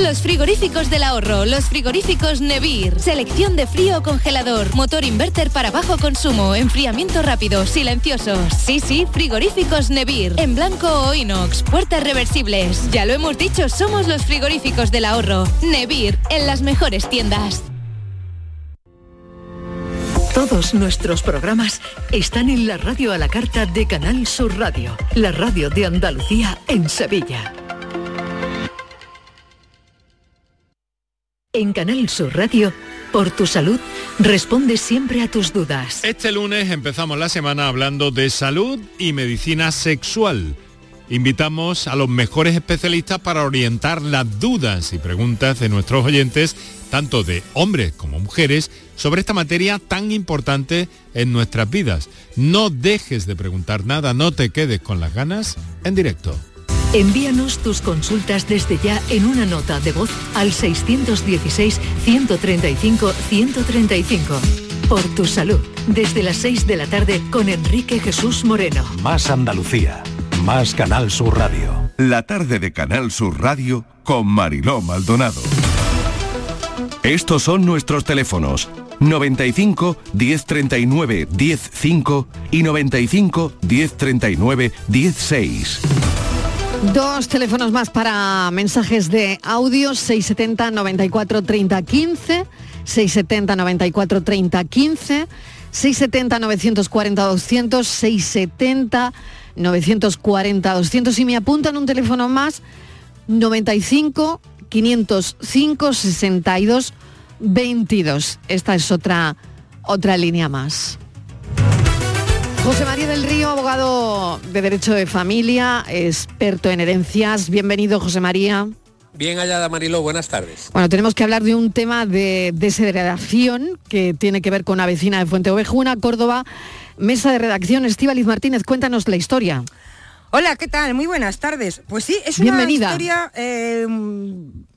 Los frigoríficos del ahorro, los frigoríficos Nevir, selección de frío o congelador, motor inverter para bajo consumo, enfriamiento rápido, silenciosos. Sí, sí, frigoríficos Nevir, en blanco o inox, puertas reversibles. Ya lo hemos dicho, somos los frigoríficos del ahorro. Nevir, en las mejores tiendas. Todos nuestros programas están en la radio a la carta de Canal Sur Radio, la radio de Andalucía en Sevilla. En Canal Sur Radio, por tu salud, responde siempre a tus dudas. Este lunes empezamos la semana hablando de salud y medicina sexual. Invitamos a los mejores especialistas para orientar las dudas y preguntas de nuestros oyentes, tanto de hombres como mujeres, sobre esta materia tan importante en nuestras vidas. No dejes de preguntar nada, no te quedes con las ganas en directo. Envíanos tus consultas desde ya en una nota de voz al 616-135-135. Por tu salud, desde las 6 de la tarde con Enrique Jesús Moreno. Más Andalucía, más Canal Sur Radio. La tarde de Canal Sur Radio con Mariló Maldonado. Estos son nuestros teléfonos 95 1039 105 y 95 1039 16. Dos teléfonos más para mensajes de audio, 670 94 30 15, 670 94 30 15, 670 940 200, 670 940 200 y me apuntan un teléfono más, 95 505 62 22. Esta es otra, otra línea más. José María del Río, abogado de Derecho de Familia, experto en herencias. Bienvenido, José María. Bien hallada, Mariló, buenas tardes. Bueno, tenemos que hablar de un tema de desheredación que tiene que ver con una vecina de Fuente Ovejuna, Córdoba. Mesa de redacción, Estíbaliz Martínez, cuéntanos la historia. Hola, ¿qué tal? Muy buenas tardes. Pues sí, es una historia eh,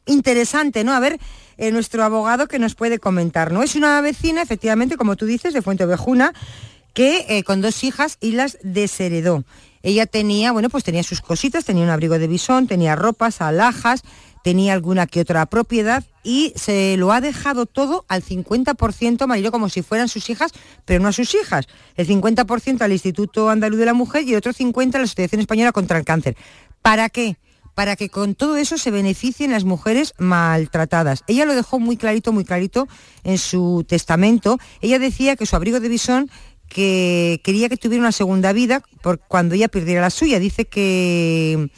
interesante, ¿no? A ver, eh, nuestro abogado que nos puede comentar, ¿no? Es una vecina, efectivamente, como tú dices, de Fuente Ovejuna, que eh, con dos hijas y las desheredó. Ella tenía, bueno, pues tenía sus cositas, tenía un abrigo de bisón, tenía ropas, alhajas, tenía alguna que otra propiedad y se lo ha dejado todo al 50%, Marilo, como si fueran sus hijas, pero no a sus hijas. El 50% al Instituto Andaluz de la Mujer y el otro 50% a la Asociación Española contra el Cáncer. ¿Para qué? Para que con todo eso se beneficien las mujeres maltratadas. Ella lo dejó muy clarito, muy clarito en su testamento. Ella decía que su abrigo de bisón que quería que tuviera una segunda vida por cuando ella perdiera la suya. Dice que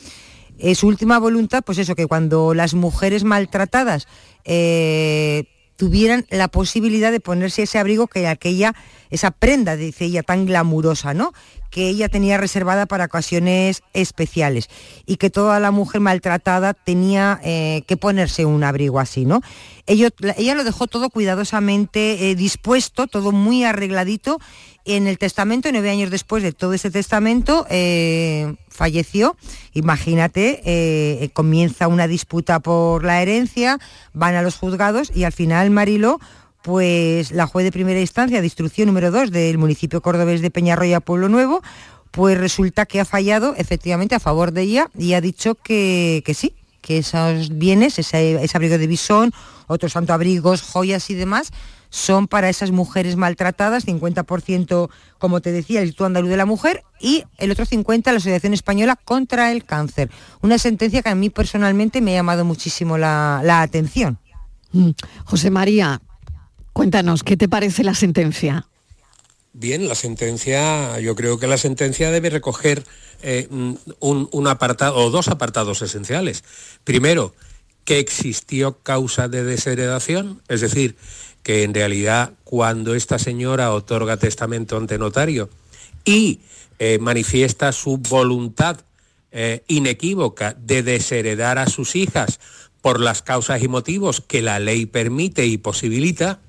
es su última voluntad, pues eso, que cuando las mujeres maltratadas eh, tuvieran la posibilidad de ponerse ese abrigo que aquella, esa prenda, dice ella, tan glamurosa, ¿no? que ella tenía reservada para ocasiones especiales y que toda la mujer maltratada tenía eh, que ponerse un abrigo así, ¿no? ella lo dejó todo cuidadosamente eh, dispuesto, todo muy arregladito. En el testamento, nueve años después de todo ese testamento, eh, falleció. Imagínate, comienza una disputa por la herencia, van a los juzgados y al final Marilo pues la juez de primera instancia de instrucción número 2 del municipio cordobés de Peñarroya Pueblo Nuevo, pues resulta que ha fallado efectivamente a favor de ella y ha dicho que, sí, que esos bienes, ese, abrigo de bisón, otros tanto abrigos, joyas y demás, son para esas mujeres maltratadas, 50% como te decía el Instituto Andaluz de la Mujer y el otro 50% la Asociación Española contra el Cáncer. Una sentencia que a mí personalmente me ha llamado muchísimo la, la atención. Mm. José María, Cuéntanos, ¿qué te parece la sentencia? Bien, la sentencia, yo creo que la sentencia debe recoger eh, un, apartado o dos apartados esenciales. Primero, que existió causa de desheredación, es decir, que en realidad cuando esta señora otorga testamento ante notario y eh, manifiesta su voluntad eh, inequívoca de desheredar a sus hijas por las causas y motivos que la ley permite y posibilita,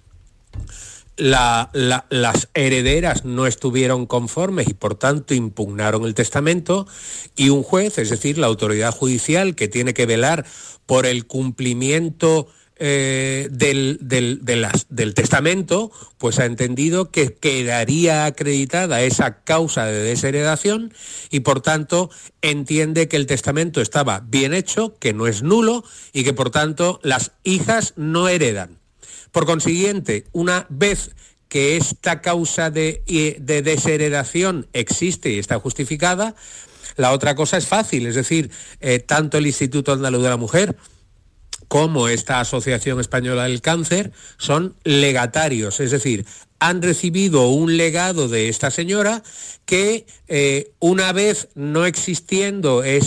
las herederas no estuvieron conformes y por tanto impugnaron el testamento y un juez, es decir, la autoridad judicial que tiene que velar por el cumplimiento eh, del, del, testamento, pues ha entendido que quedaría acreditada esa causa de desheredación y por tanto entiende que el testamento estaba bien hecho, que no es nulo y que por tanto las hijas no heredan. Por consiguiente, una vez que esta causa de, desheredación existe y está justificada, la otra cosa es fácil, es decir, eh, tanto el Instituto Andaluz de la Mujer como esta Asociación Española del Cáncer son legatarios, es decir, han recibido un legado de esta señora que eh, una vez no existiendo eh,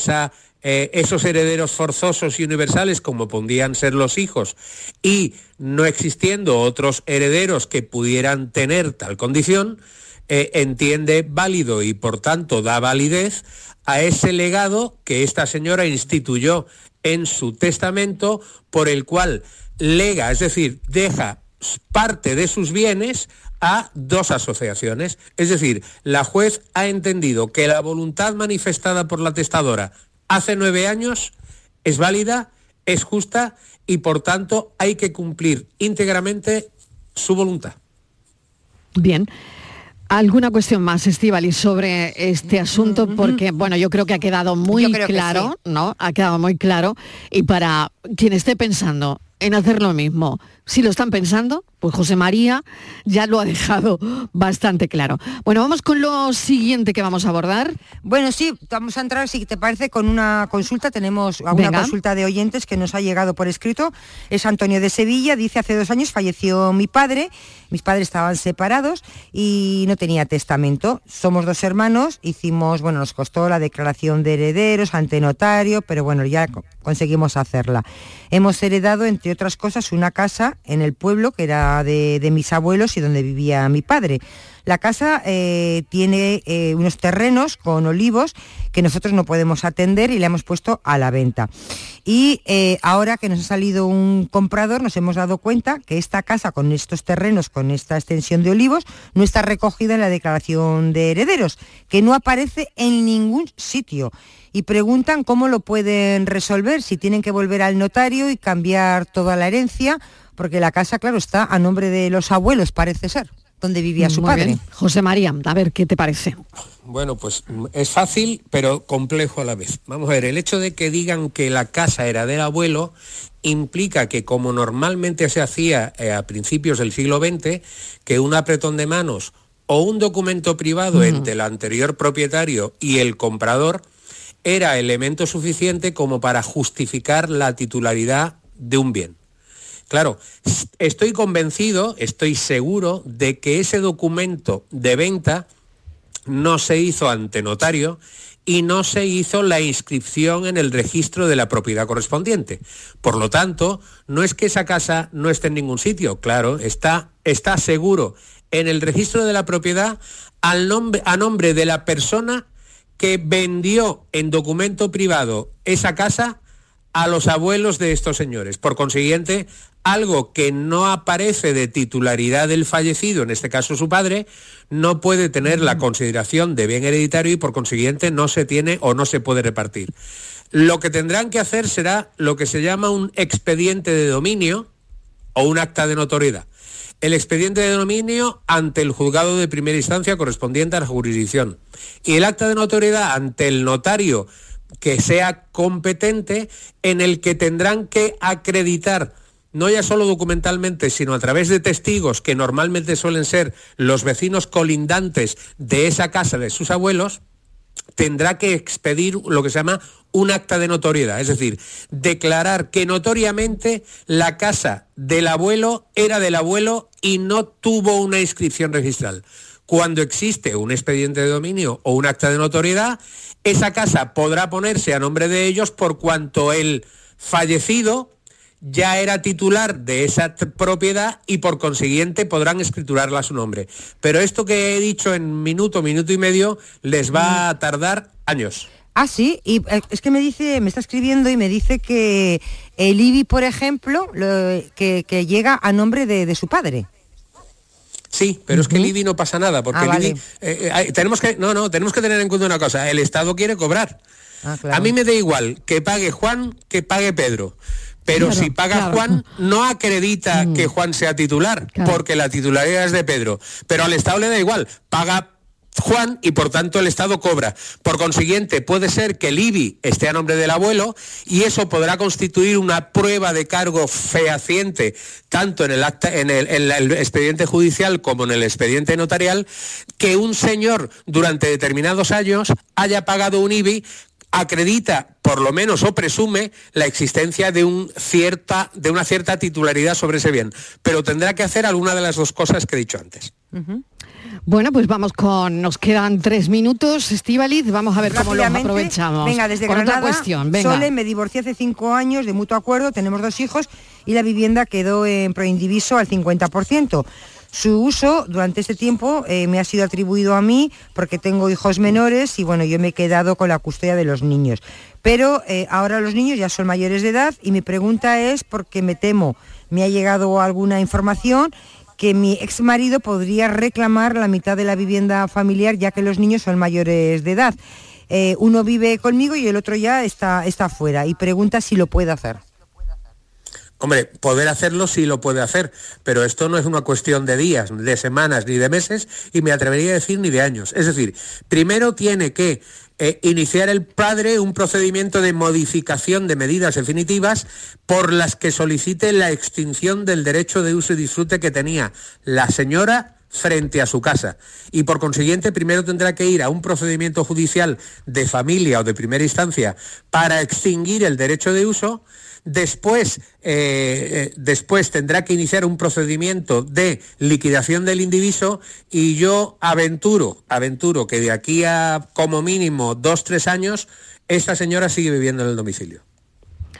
esos herederos forzosos y universales como podían ser los hijos y no existiendo otros herederos que pudieran tener tal condición, eh, entiende válido y por tanto da validez a ese legado que esta señora instituyó en su testamento por el cual lega, es decir, deja parte de sus bienes a dos asociaciones. Es decir, la juez ha entendido que la voluntad manifestada por la testadora hace nueve años es válida, es justa y por tanto hay que cumplir íntegramente su voluntad. Bien. ¿Alguna cuestión más, Estivali, sobre este asunto? Porque, bueno, yo creo que ha quedado muy claro, ¿no? Ha quedado muy claro. Y para quien esté pensando en hacer lo mismo, si lo están pensando, pues José María ya lo ha dejado bastante claro. Bueno, vamos con lo siguiente que vamos a abordar. Bueno, sí, vamos a entrar, si te parece, con una consulta. Tenemos alguna consulta de oyentes que nos ha llegado por escrito. Es Antonio de Sevilla, dice, hace dos años falleció mi padre, mis padres estaban separados y no tenía testamento. Somos dos hermanos, hicimos, bueno, nos costó la declaración de herederos ante notario, pero bueno, ya conseguimos hacerla. Hemos heredado, entre otras cosas, una casa en el pueblo que era de, mis abuelos y donde vivía mi padre. La casa eh, tiene eh, unos terrenos con olivos que nosotros no podemos atender y le hemos puesto a la venta. y eh, ahora que nos ha salido un comprador nos hemos dado cuenta que esta casa con estos terrenos, con esta extensión de olivos, no está recogida en la declaración de herederos, que no aparece en ningún sitio. Y preguntan cómo lo pueden resolver, si tienen que volver al notario y cambiar toda la herencia, porque la casa, claro, está a nombre de los abuelos, parece ser donde vivía su padre. José María, a ver qué te parece. Bueno, pues es fácil, pero complejo a la vez. Vamos a ver, el hecho de que digan que la casa era del abuelo implica que como normalmente se hacía eh, a principios del siglo XX, que un apretón de manos o un documento privado entre el anterior propietario y el comprador era elemento suficiente como para justificar la titularidad de un bien. Claro, estoy convencido, estoy seguro de que ese documento de venta no se hizo ante notario y no se hizo la inscripción en el registro de la propiedad correspondiente. Por lo tanto, no es que esa casa no esté en ningún sitio, claro, está, está seguro en el registro de la propiedad nombre, a nombre de la persona que vendió en documento privado esa casa a los abuelos de estos señores. Por consiguiente, algo que no aparece de titularidad del fallecido, en este caso su padre, no puede tener la consideración de bien hereditario y por consiguiente no se tiene o no se puede repartir. Lo que tendrán que hacer será lo que se llama un expediente de dominio o un acta de notoriedad. El expediente de dominio ante el juzgado de primera instancia correspondiente a la jurisdicción y el acta de notoriedad ante el notario que sea competente en el que tendrán que acreditar no ya solo documentalmente, sino a través de testigos que normalmente suelen ser los vecinos colindantes de esa casa de sus abuelos, tendrá que expedir lo que se llama un acta de notoriedad, es decir, declarar que notoriamente la casa del abuelo era del abuelo y no tuvo una inscripción registral. Cuando existe un expediente de dominio o un acta de notoriedad, esa casa podrá ponerse a nombre de ellos por cuanto el fallecido ya era titular de esa propiedad y por consiguiente podrán escriturarla a su nombre. Pero esto que he dicho en minuto, minuto y medio, les va a tardar años. Ah, sí, y eh, es que me dice, me está escribiendo y me dice que el IBI, por ejemplo, que, llega a nombre de, su padre. Sí, pero es que el IBI no pasa nada, porque ah, el IBI, eh, eh, tenemos que, no, no, tenemos que tener en cuenta una cosa, el Estado quiere cobrar. Ah, a mí me da igual que pague Juan que pague Pedro. Pero si paga Juan, no acredita mm. que Juan sea titular, porque la titularidad es de Pedro. Pero al Estado le da igual, paga Juan y por tanto el Estado cobra. Por consiguiente, puede ser que el IBI esté a nombre del abuelo y eso podrá constituir una prueba de cargo fehaciente tanto en el, acta, en el expediente judicial como en el expediente notarial que un señor durante determinados años haya pagado un IBI acredita, por lo menos o presume, la existencia de, un cierta, de una cierta titularidad sobre ese bien, pero tendrá que hacer alguna de las dos cosas que he dicho antes. Bueno, pues vamos con, nos quedan tres minutos, Estivaliz, vamos a ver cómo lo aprovechamos. Venga, desde con Granada, otra cuestión, venga. Sole, me divorcié hace cinco años de mutuo acuerdo, tenemos dos hijos y la vivienda quedó en proindiviso al 50%. Su uso durante este tiempo eh, me ha sido atribuido a mí porque tengo hijos menores y bueno, yo me he quedado con la custodia de los niños. Pero eh, ahora los niños ya son mayores de edad y mi pregunta es porque me temo, me ha llegado alguna información que mi ex marido podría reclamar la mitad de la vivienda familiar ya que los niños son mayores de edad. Eh, uno vive conmigo y el otro ya está, está fuera y pregunta si lo puede hacer. Hombre, poder hacerlo sí lo puede hacer, pero esto no es una cuestión de días, de semanas, ni de meses, y me atrevería a decir ni de años. Es decir, primero tiene que eh, iniciar el padre un procedimiento de modificación de medidas definitivas por las que solicite la extinción del derecho de uso y disfrute que tenía la señora frente a su casa. Y por consiguiente, primero tendrá que ir a un procedimiento judicial de familia o de primera instancia para extinguir el derecho de uso Después, eh, eh, después tendrá que iniciar un procedimiento de liquidación del indiviso y yo aventuro, aventuro que de aquí a como mínimo dos, tres años, esta señora sigue viviendo en el domicilio.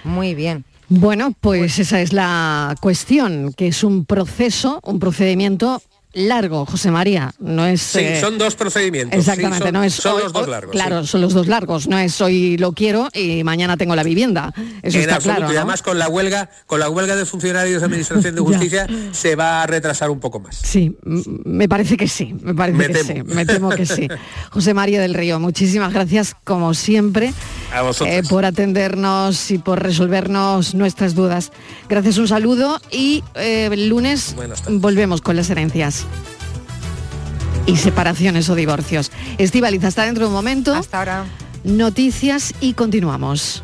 Muy bien. Bueno, pues esa es la cuestión, que es un proceso, un procedimiento largo, José María. No es. Sí, eh, son dos procedimientos. Exactamente, no es. Son los dos largos. Claro, son los dos largos. No es hoy lo quiero y mañana tengo la vivienda. Eso está claro. Y además con la huelga, con la huelga de funcionarios de Administración de <laughs> Justicia se va a retrasar un poco más. Sí, me parece que sí. Me parece que sí. Me temo que sí. <laughs> José María del Río, muchísimas gracias como siempre eh, por atendernos y por resolvernos nuestras dudas. Gracias, un saludo y eh, el lunes volvemos con las herencias y separaciones o divorcios. Estivaliz, hasta dentro de un momento. Hasta ahora. Noticias y continuamos.